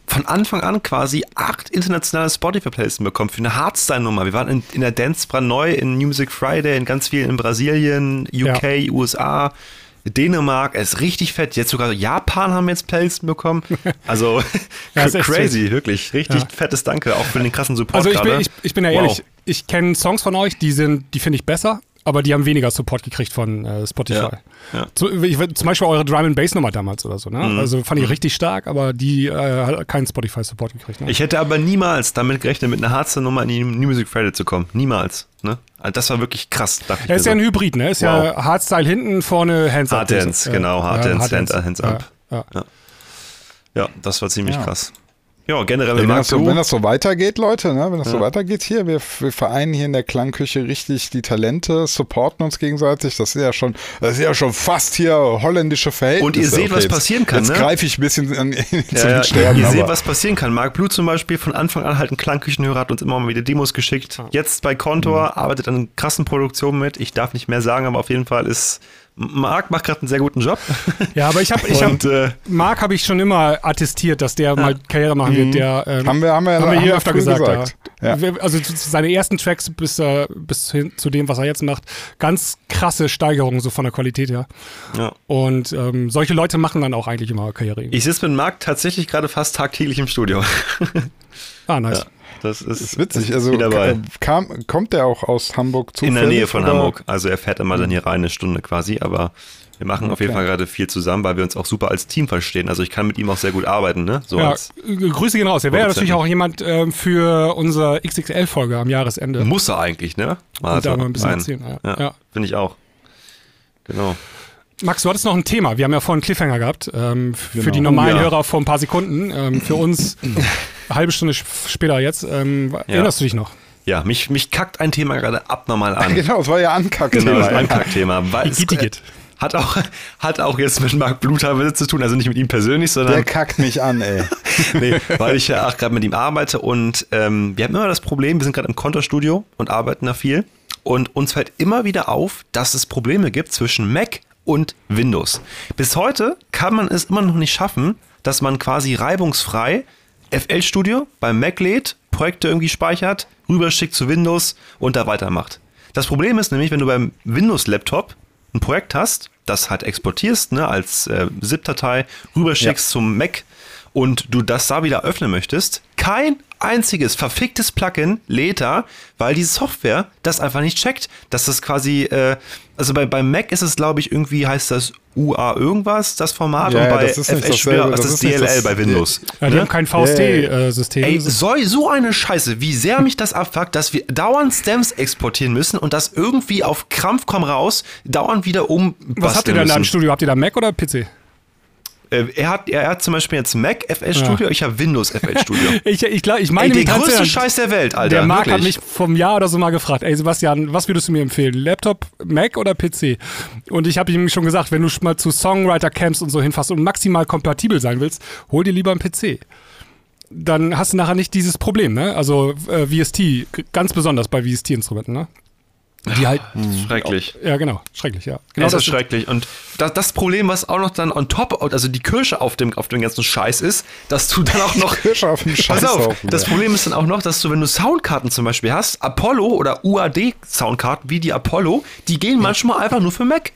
von Anfang an quasi acht internationale Spotify-Playlisten bekommen für eine Hardstyle-Nummer. Wir waren in, in der Dance neu, in New Music Friday, in ganz vielen in Brasilien, UK, USA, Dänemark. Es ist richtig fett. Jetzt sogar Japan haben jetzt Playlisten bekommen. Also Ja, crazy, wirklich. Richtig Ja. fettes Danke, auch für den krassen Support Also ich bin, ich, ich bin ja Wow. ehrlich, ich kenne Songs von euch, die sind, die finde ich besser, aber die haben weniger Support gekriegt von äh, Spotify. Ja, ja. Zu, ich, zum Beispiel eure Drum and Bass Nummer damals oder so, ne? Mhm. Also fand ich richtig stark, aber die äh, hat keinen Spotify Support gekriegt. Ne? Ich hätte aber niemals damit gerechnet, mit einer Hardstyle-Nummer in die New Music Friday zu kommen. Niemals. Ne? Also das war wirklich krass, er mir ist ja so. ein Hybrid, ne? Ist ja Hardstyle hinten, vorne Hands up. Hard Dance, genau, Hard Dance, Hand- Hands up. Ja, ja. Ja, das war ziemlich Ja. krass. Ja, generell Wenn das, so, wenn das so weitergeht, Leute, ne, wenn das so weitergeht hier, wir, wir vereinen hier in der Klangküche richtig die Talente, supporten uns gegenseitig. Das ist ja schon, das ist ja schon fast hier holländische Verhältnisse. Und ihr seht, was jetzt, passieren kann, Jetzt ne? greife ich ein bisschen an, Ja, zum ja, Sterben. ihr seht, was passieren kann. Mark Blue zum Beispiel von Anfang an halt ein Klangküchenhörer hat uns immer mal wieder Demos geschickt. Jetzt bei Contour arbeitet an krassen Produktionen mit. Ich darf nicht mehr sagen, aber auf jeden Fall ist Mark macht gerade einen sehr guten Job. Ja, aber ich habe, ich hab, äh, Marc habe ich schon immer attestiert, dass der mal Karriere machen wird. Der, ähm, Haben wir- haben wir- haben wir haben hier wir öfter gesagt. gesagt. Ja. Ja. Also seine ersten Tracks bis, äh, bis hin zu dem, was er jetzt macht, ganz krasse Steigerungen so von der Qualität her. ja. Und ähm, solche Leute machen dann auch eigentlich immer Karriere. Ich sitze mit Marc tatsächlich gerade fast tagtäglich im Studio. ah, nice. Ja, das ist, ist witzig. Also kam, kommt der auch aus Hamburg In zufällig? der Nähe von oder? Hamburg. Also er fährt immer dann hier rein, eine Stunde quasi, aber wir machen auf jeden Okay. Fall gerade viel zusammen, weil wir uns auch super als Team verstehen. Also ich kann mit ihm auch sehr gut arbeiten, ne? So Ja, äh, Grüße gehen raus. Er wäre natürlich auch jemand ähm, für unsere XXL-Folge am Jahresende. muss er eigentlich, ne? Und da mal ein bisschen erzählen, ja. Ja, Ja. finde ich auch. Genau. Max, du hattest noch ein Thema. Wir haben ja vorhin einen Cliffhanger gehabt. Ähm, f- Für Genau. die normalen Oh, ja. Hörer vor ein paar Sekunden. Ähm, für uns halbe Stunde später jetzt. Ähm, Erinnerst du dich noch? Ja, mich, mich kackt ein Thema gerade abnormal an. Genau, es war ja Ankackthema. Genau, das ist ein ja. Kackthema. Weil es, Igitt, Igitt. hat, auch, hat auch jetzt mit Marc Blut teilweise zu tun, also nicht mit ihm persönlich, Der sondern kackt mich an, ey. nee, weil ich ja auch gerade mit ihm arbeite und ähm, wir haben immer das Problem, wir sind gerade im Konterstudio und arbeiten da viel und uns fällt immer wieder auf, dass es Probleme gibt zwischen Mac und Windows. Bis heute kann man es immer noch nicht schaffen, dass man quasi reibungsfrei FL Studio beim Mac lädt, Projekte irgendwie speichert, rüberschickt zu Windows und da weitermacht. Das Problem ist nämlich, wenn du beim Windows-Laptop ein Projekt hast, das halt exportierst, ne, als äh, ZIP-Datei, rüberschickst zum Mac und du das da wieder öffnen möchtest, kein einziges verficktes Plugin lädt da, weil die Software das einfach nicht checkt, dass das quasi, äh, also bei, beim Mac ist es, glaube ich, irgendwie heißt das UA irgendwas, das Format, Ja, und bei das ist Studio, das, das ist DLL das- bei Windows. Ja, die ne? haben kein Ja, ja, VST-System. Ey, so, so eine Scheiße, wie sehr mich das abfuckt, dass wir dauernd Stems exportieren müssen und das irgendwie auf Krampf komm raus, dauernd wieder um. was habt ihr denn da im Studio? Habt ihr da Mac oder PC? Äh, er, hat, er hat zum Beispiel jetzt Mac FL Studio, ich habe Windows FL Studio. Ich, ich, glaub, ich Ey, meine, der größte erinnern, Scheiß der Welt, Alter. Der Marc hat mich vom Jahr oder so mal gefragt, ey Sebastian, was würdest du mir empfehlen? Laptop, Mac oder PC? Und ich habe ihm schon gesagt, wenn du mal zu Songwriter-Camps und so hinfasst und maximal kompatibel sein willst, hol dir lieber einen PC. Dann hast du nachher nicht dieses Problem, ne? Also äh, VST, ganz besonders bei VST-Instrumenten, ne? Die halt, Schrecklich. ja genau, schrecklich, ja. Genau es ist schrecklich. Und das, das Problem, was auch noch dann on top, also die Kirsche auf dem, auf dem ganzen Scheiß ist, dass du dann auch noch. Kirsche auf dem Pass Scheißhaufen. auf, das Problem ist dann auch noch, dass du, wenn du Soundkarten zum Beispiel hast, Apollo oder UAD-Soundkarten wie die Apollo, die gehen manchmal einfach nur für Mac.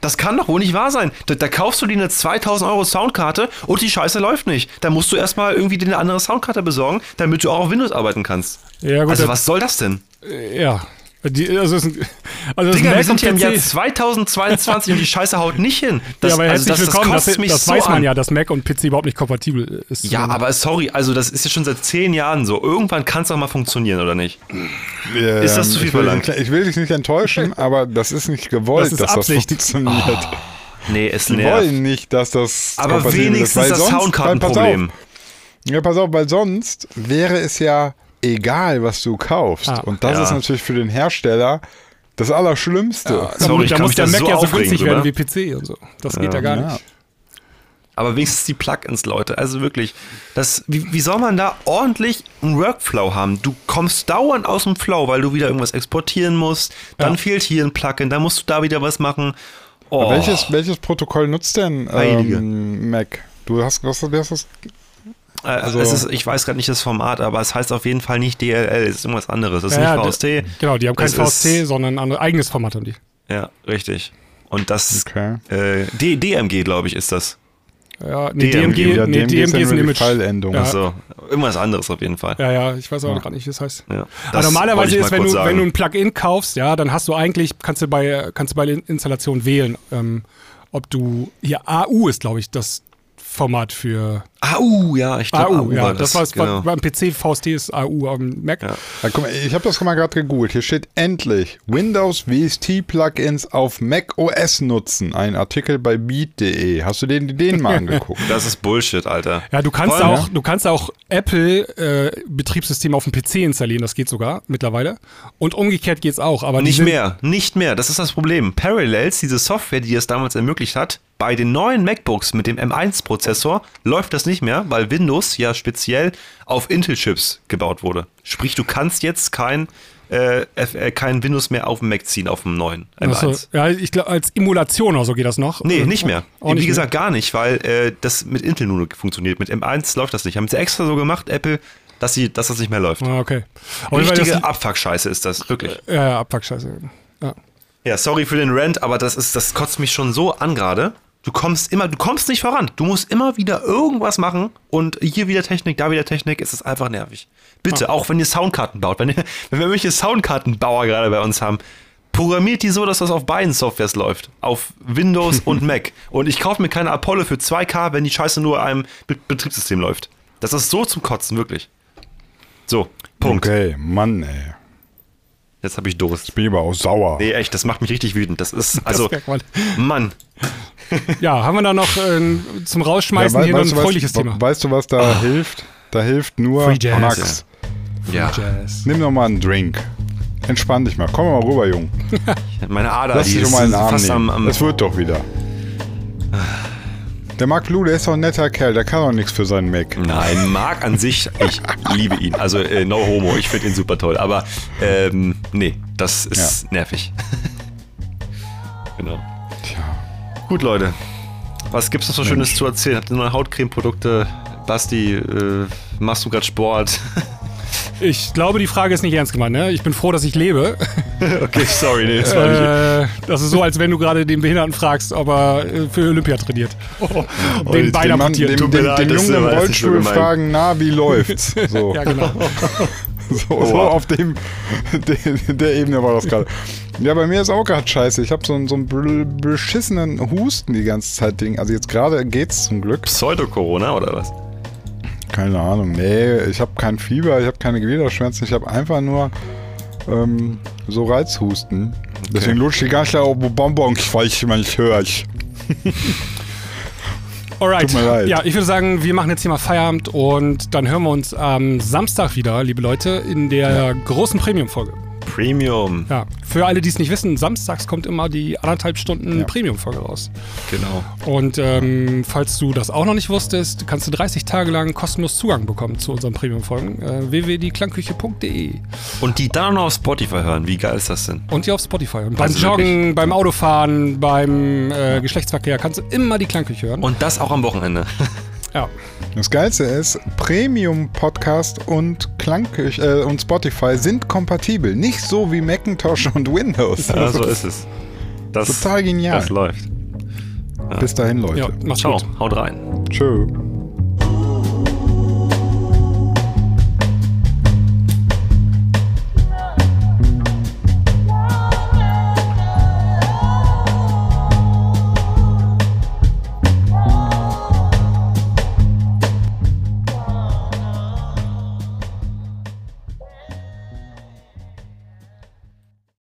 Das kann doch wohl nicht wahr sein. Da, da kaufst du dir eine 2000 Euro Soundkarte und die Scheiße läuft nicht. Da musst du erstmal irgendwie dir eine andere Soundkarte besorgen, damit du auch auf Windows arbeiten kannst. Ja, gut, also das- was soll das denn? Ja. Die, also ist ein, also das Digga, Mac wir sind hier im Jahr 2022 und die Scheiße haut nicht hin. Das, ja, aber also herzlich willkommen, das, das so weiß man an. ja, dass Mac und PC überhaupt nicht kompatibel ist. Ja, aber sorry, also das ist ja schon seit zehn Jahren so. Irgendwann kann es doch mal funktionieren, oder nicht? Ähm, Ist das zu viel ich will, verlangt? Ich will dich nicht enttäuschen, aber das ist nicht gewollt, Das ist dass Absicht. das funktioniert. Nee, es Die nervt. wollen nicht, dass das Aber wenigstens ist, weil das Soundkartenproblem. Ja, pass auf, weil sonst wäre es ja egal, was du kaufst. Ah. Und das Ja. ist natürlich für den Hersteller das Allerschlimmste. Da, Sorry, da muss der Mac so ja so günstig werden wie PC und so. Das geht ja gar Ja. nicht. Aber wenigstens die Plugins, Leute. Also wirklich, das, wie, wie soll man da ordentlich einen Workflow haben? Du kommst dauernd aus dem Flow, weil du wieder irgendwas exportieren musst. Dann Ja. fehlt hier ein Plugin, dann musst du da wieder was machen. Oh, Welches, welches Protokoll nutzt denn ähm, Mac? Du hast, was, ist äh, also es ist, ich weiß gerade nicht das Format, aber es heißt auf jeden Fall nicht DLL, es ist irgendwas anderes. Es ist Ja, nicht VST. Genau, die haben kein VST, ist- sondern ein eigenes Format haben die. Ja, richtig. Und das Okay. äh, D DMG, glaube ich, ist das. Ja, nee, DMG, DMG, Ja, nee, DMG DMG ist ja ist ein nur die Image. File-Endung. Ja. Also irgendwas anderes auf jeden Fall. Ja, ja, ich weiß auch gerade nicht, wie es heißt. Ja, Aber normalerweise ist, wenn du, sagen. wenn du ein Plugin kaufst, ja, dann hast du eigentlich, kannst du bei, kannst du bei der Installation wählen, ähm, ob du, hier AU ist, glaube ich, das Format für AU, ja, ich glaube AU, ja. war Das, war genau. beim PC VST ist AU am Mac. Ja. Ja, guck mal, ich habe das mal gerade gegoogelt. Hier steht endlich Windows VST Plugins auf Mac OS nutzen. Ein Artikel bei beat.de. Hast du den, den mal angeguckt? Das ist Bullshit, Alter. Ja, du kannst Vor allem, auch, du kannst auch Apple äh, Betriebssystem auf dem PC installieren, das geht sogar mittlerweile. Und umgekehrt geht's auch, aber Nicht mehr, nicht mehr. Das ist das Problem. Parallels, diese Software, die es damals ermöglicht hat, bei den neuen MacBooks mit dem M1-Prozessor läuft das nicht mehr, weil Windows ja speziell auf Intel-Chips gebaut wurde. Sprich, du kannst jetzt kein, äh, äh, kein Windows mehr auf dem Mac ziehen, auf dem neuen M1. Achso, ja, ich glaube, als Emulation oder so geht das noch. Nee, Äh, nicht mehr. Auch Wie nicht gesagt, gar nicht, weil äh, das mit Intel nur funktioniert. Mit M1 läuft das nicht. Haben sie extra so gemacht, Apple, dass, sie, dass das nicht mehr läuft. mehr. Ah, okay. Weil Richtige Abfuck-Scheiße ist das, wirklich. ja, ja, Abfuck-Scheiße. Ja. Ja, sorry für den Rant, aber das ist, das kotzt mich schon so an gerade. Du kommst immer, du kommst nicht voran. Du musst immer wieder irgendwas machen und hier wieder Technik, da wieder Technik. Es ist einfach nervig. Bitte, auch wenn ihr Soundkarten baut, wenn, ihr, wenn wir irgendwelche Soundkartenbauer gerade bei uns haben, programmiert die so, dass das auf beiden Softwares läuft. Auf Windows und Mac. Und ich kaufe mir keine Apollo für 2K, wenn die Scheiße nur einem Be Betriebssystem läuft. Das ist so zum Kotzen, wirklich. So, Punkt. Okay, Mann, ey. Jetzt habe ich Durst. Bin ich aber auch sauer. Nee, echt, das macht mich richtig wütend. Das ist, also, man. Mann. ja, haben wir da noch äh, zum Rausschmeißen wei- hier noch ein was- fröhliches Thema? Weißt du, was da hilft? Da hilft nur Free Jazz. Max. Ja. Jazz. Nimm noch mal einen Drink. Entspann dich mal. Komm mal rüber, Jung. Meine Ader, Lass die dich um ist einen Arm fast am, nehmen. am Es wird doch wieder. Der Marc Blue, der ist doch ein netter Kerl. Der kann doch nichts für seinen Mac. Nein, Marc an sich, ich liebe ihn. Also äh, no homo, ich finde ihn super toll. Aber ähm, nee, das ist nervig. genau. Tja. Gut, Leute. Was gibt's noch so Schönes zu erzählen? Habt ihr neue Hautcreme-Produkte? Basti, äh, machst du gerade Sport? Ich glaube, die Frage ist nicht ernst gemeint. Ne? Ich bin froh, dass ich lebe. okay, sorry, nee, das war nicht. Äh, das ist so, als wenn du gerade den Behinderten fragst, ob er äh, für Olympia trainiert. den Bein Den, Tut mir dem, leid, den das Jungen im so Rollstuhl gemeint. fragen, na, wie läuft's? So, Ja, genau. so, so auf dem der, der Ebene war das gerade. Ja, bei mir ist auch gerade scheiße. Ich habe so, einen- so einen bl- beschissenen Husten die ganze Zeit. Ding. Also jetzt gerade geht's zum Glück. Pseudo-Corona oder was? Keine Ahnung. Nee, ich habe kein Fieber, ich habe keine Gliederschmerzen. Ich habe einfach nur ähm, so Reizhusten. Deswegen lutscht die ganze Zeit auf Bonbons, weil ich manchmal höre. Ich. Alright. Tut mir leid. Ja, ich würde sagen, wir machen jetzt hier mal Feierabend und dann hören wir uns am Samstag wieder, liebe Leute, in der großen Premium-Folge. Premium. Ja, für alle, die es nicht wissen, samstags kommt immer die anderthalb Stunden Ja. Premium-Folge raus. Genau. Und ähm, falls du das auch noch nicht wusstest, kannst du 30 Tage lang kostenlos Zugang bekommen zu unseren Premium-Folgen. Äh, www.dieklangküche.de Und die dann noch auf Spotify hören. Wie geil ist das denn? und die auf Spotify. Und beim Also Joggen, wirklich? beim Autofahren, beim äh, Geschlechtsverkehr kannst du immer die Klangküche hören. Und das auch am Wochenende. ja. Das Geilste ist, Premium Podcast und Klangküche äh, und Spotify sind kompatibel. Nicht so wie Macintosh und Windows. Ja, so ist es. Das, Total genial. Das läuft. Bis dahin, Leute. ja, mach's Ciao, gut. haut rein. Tschö.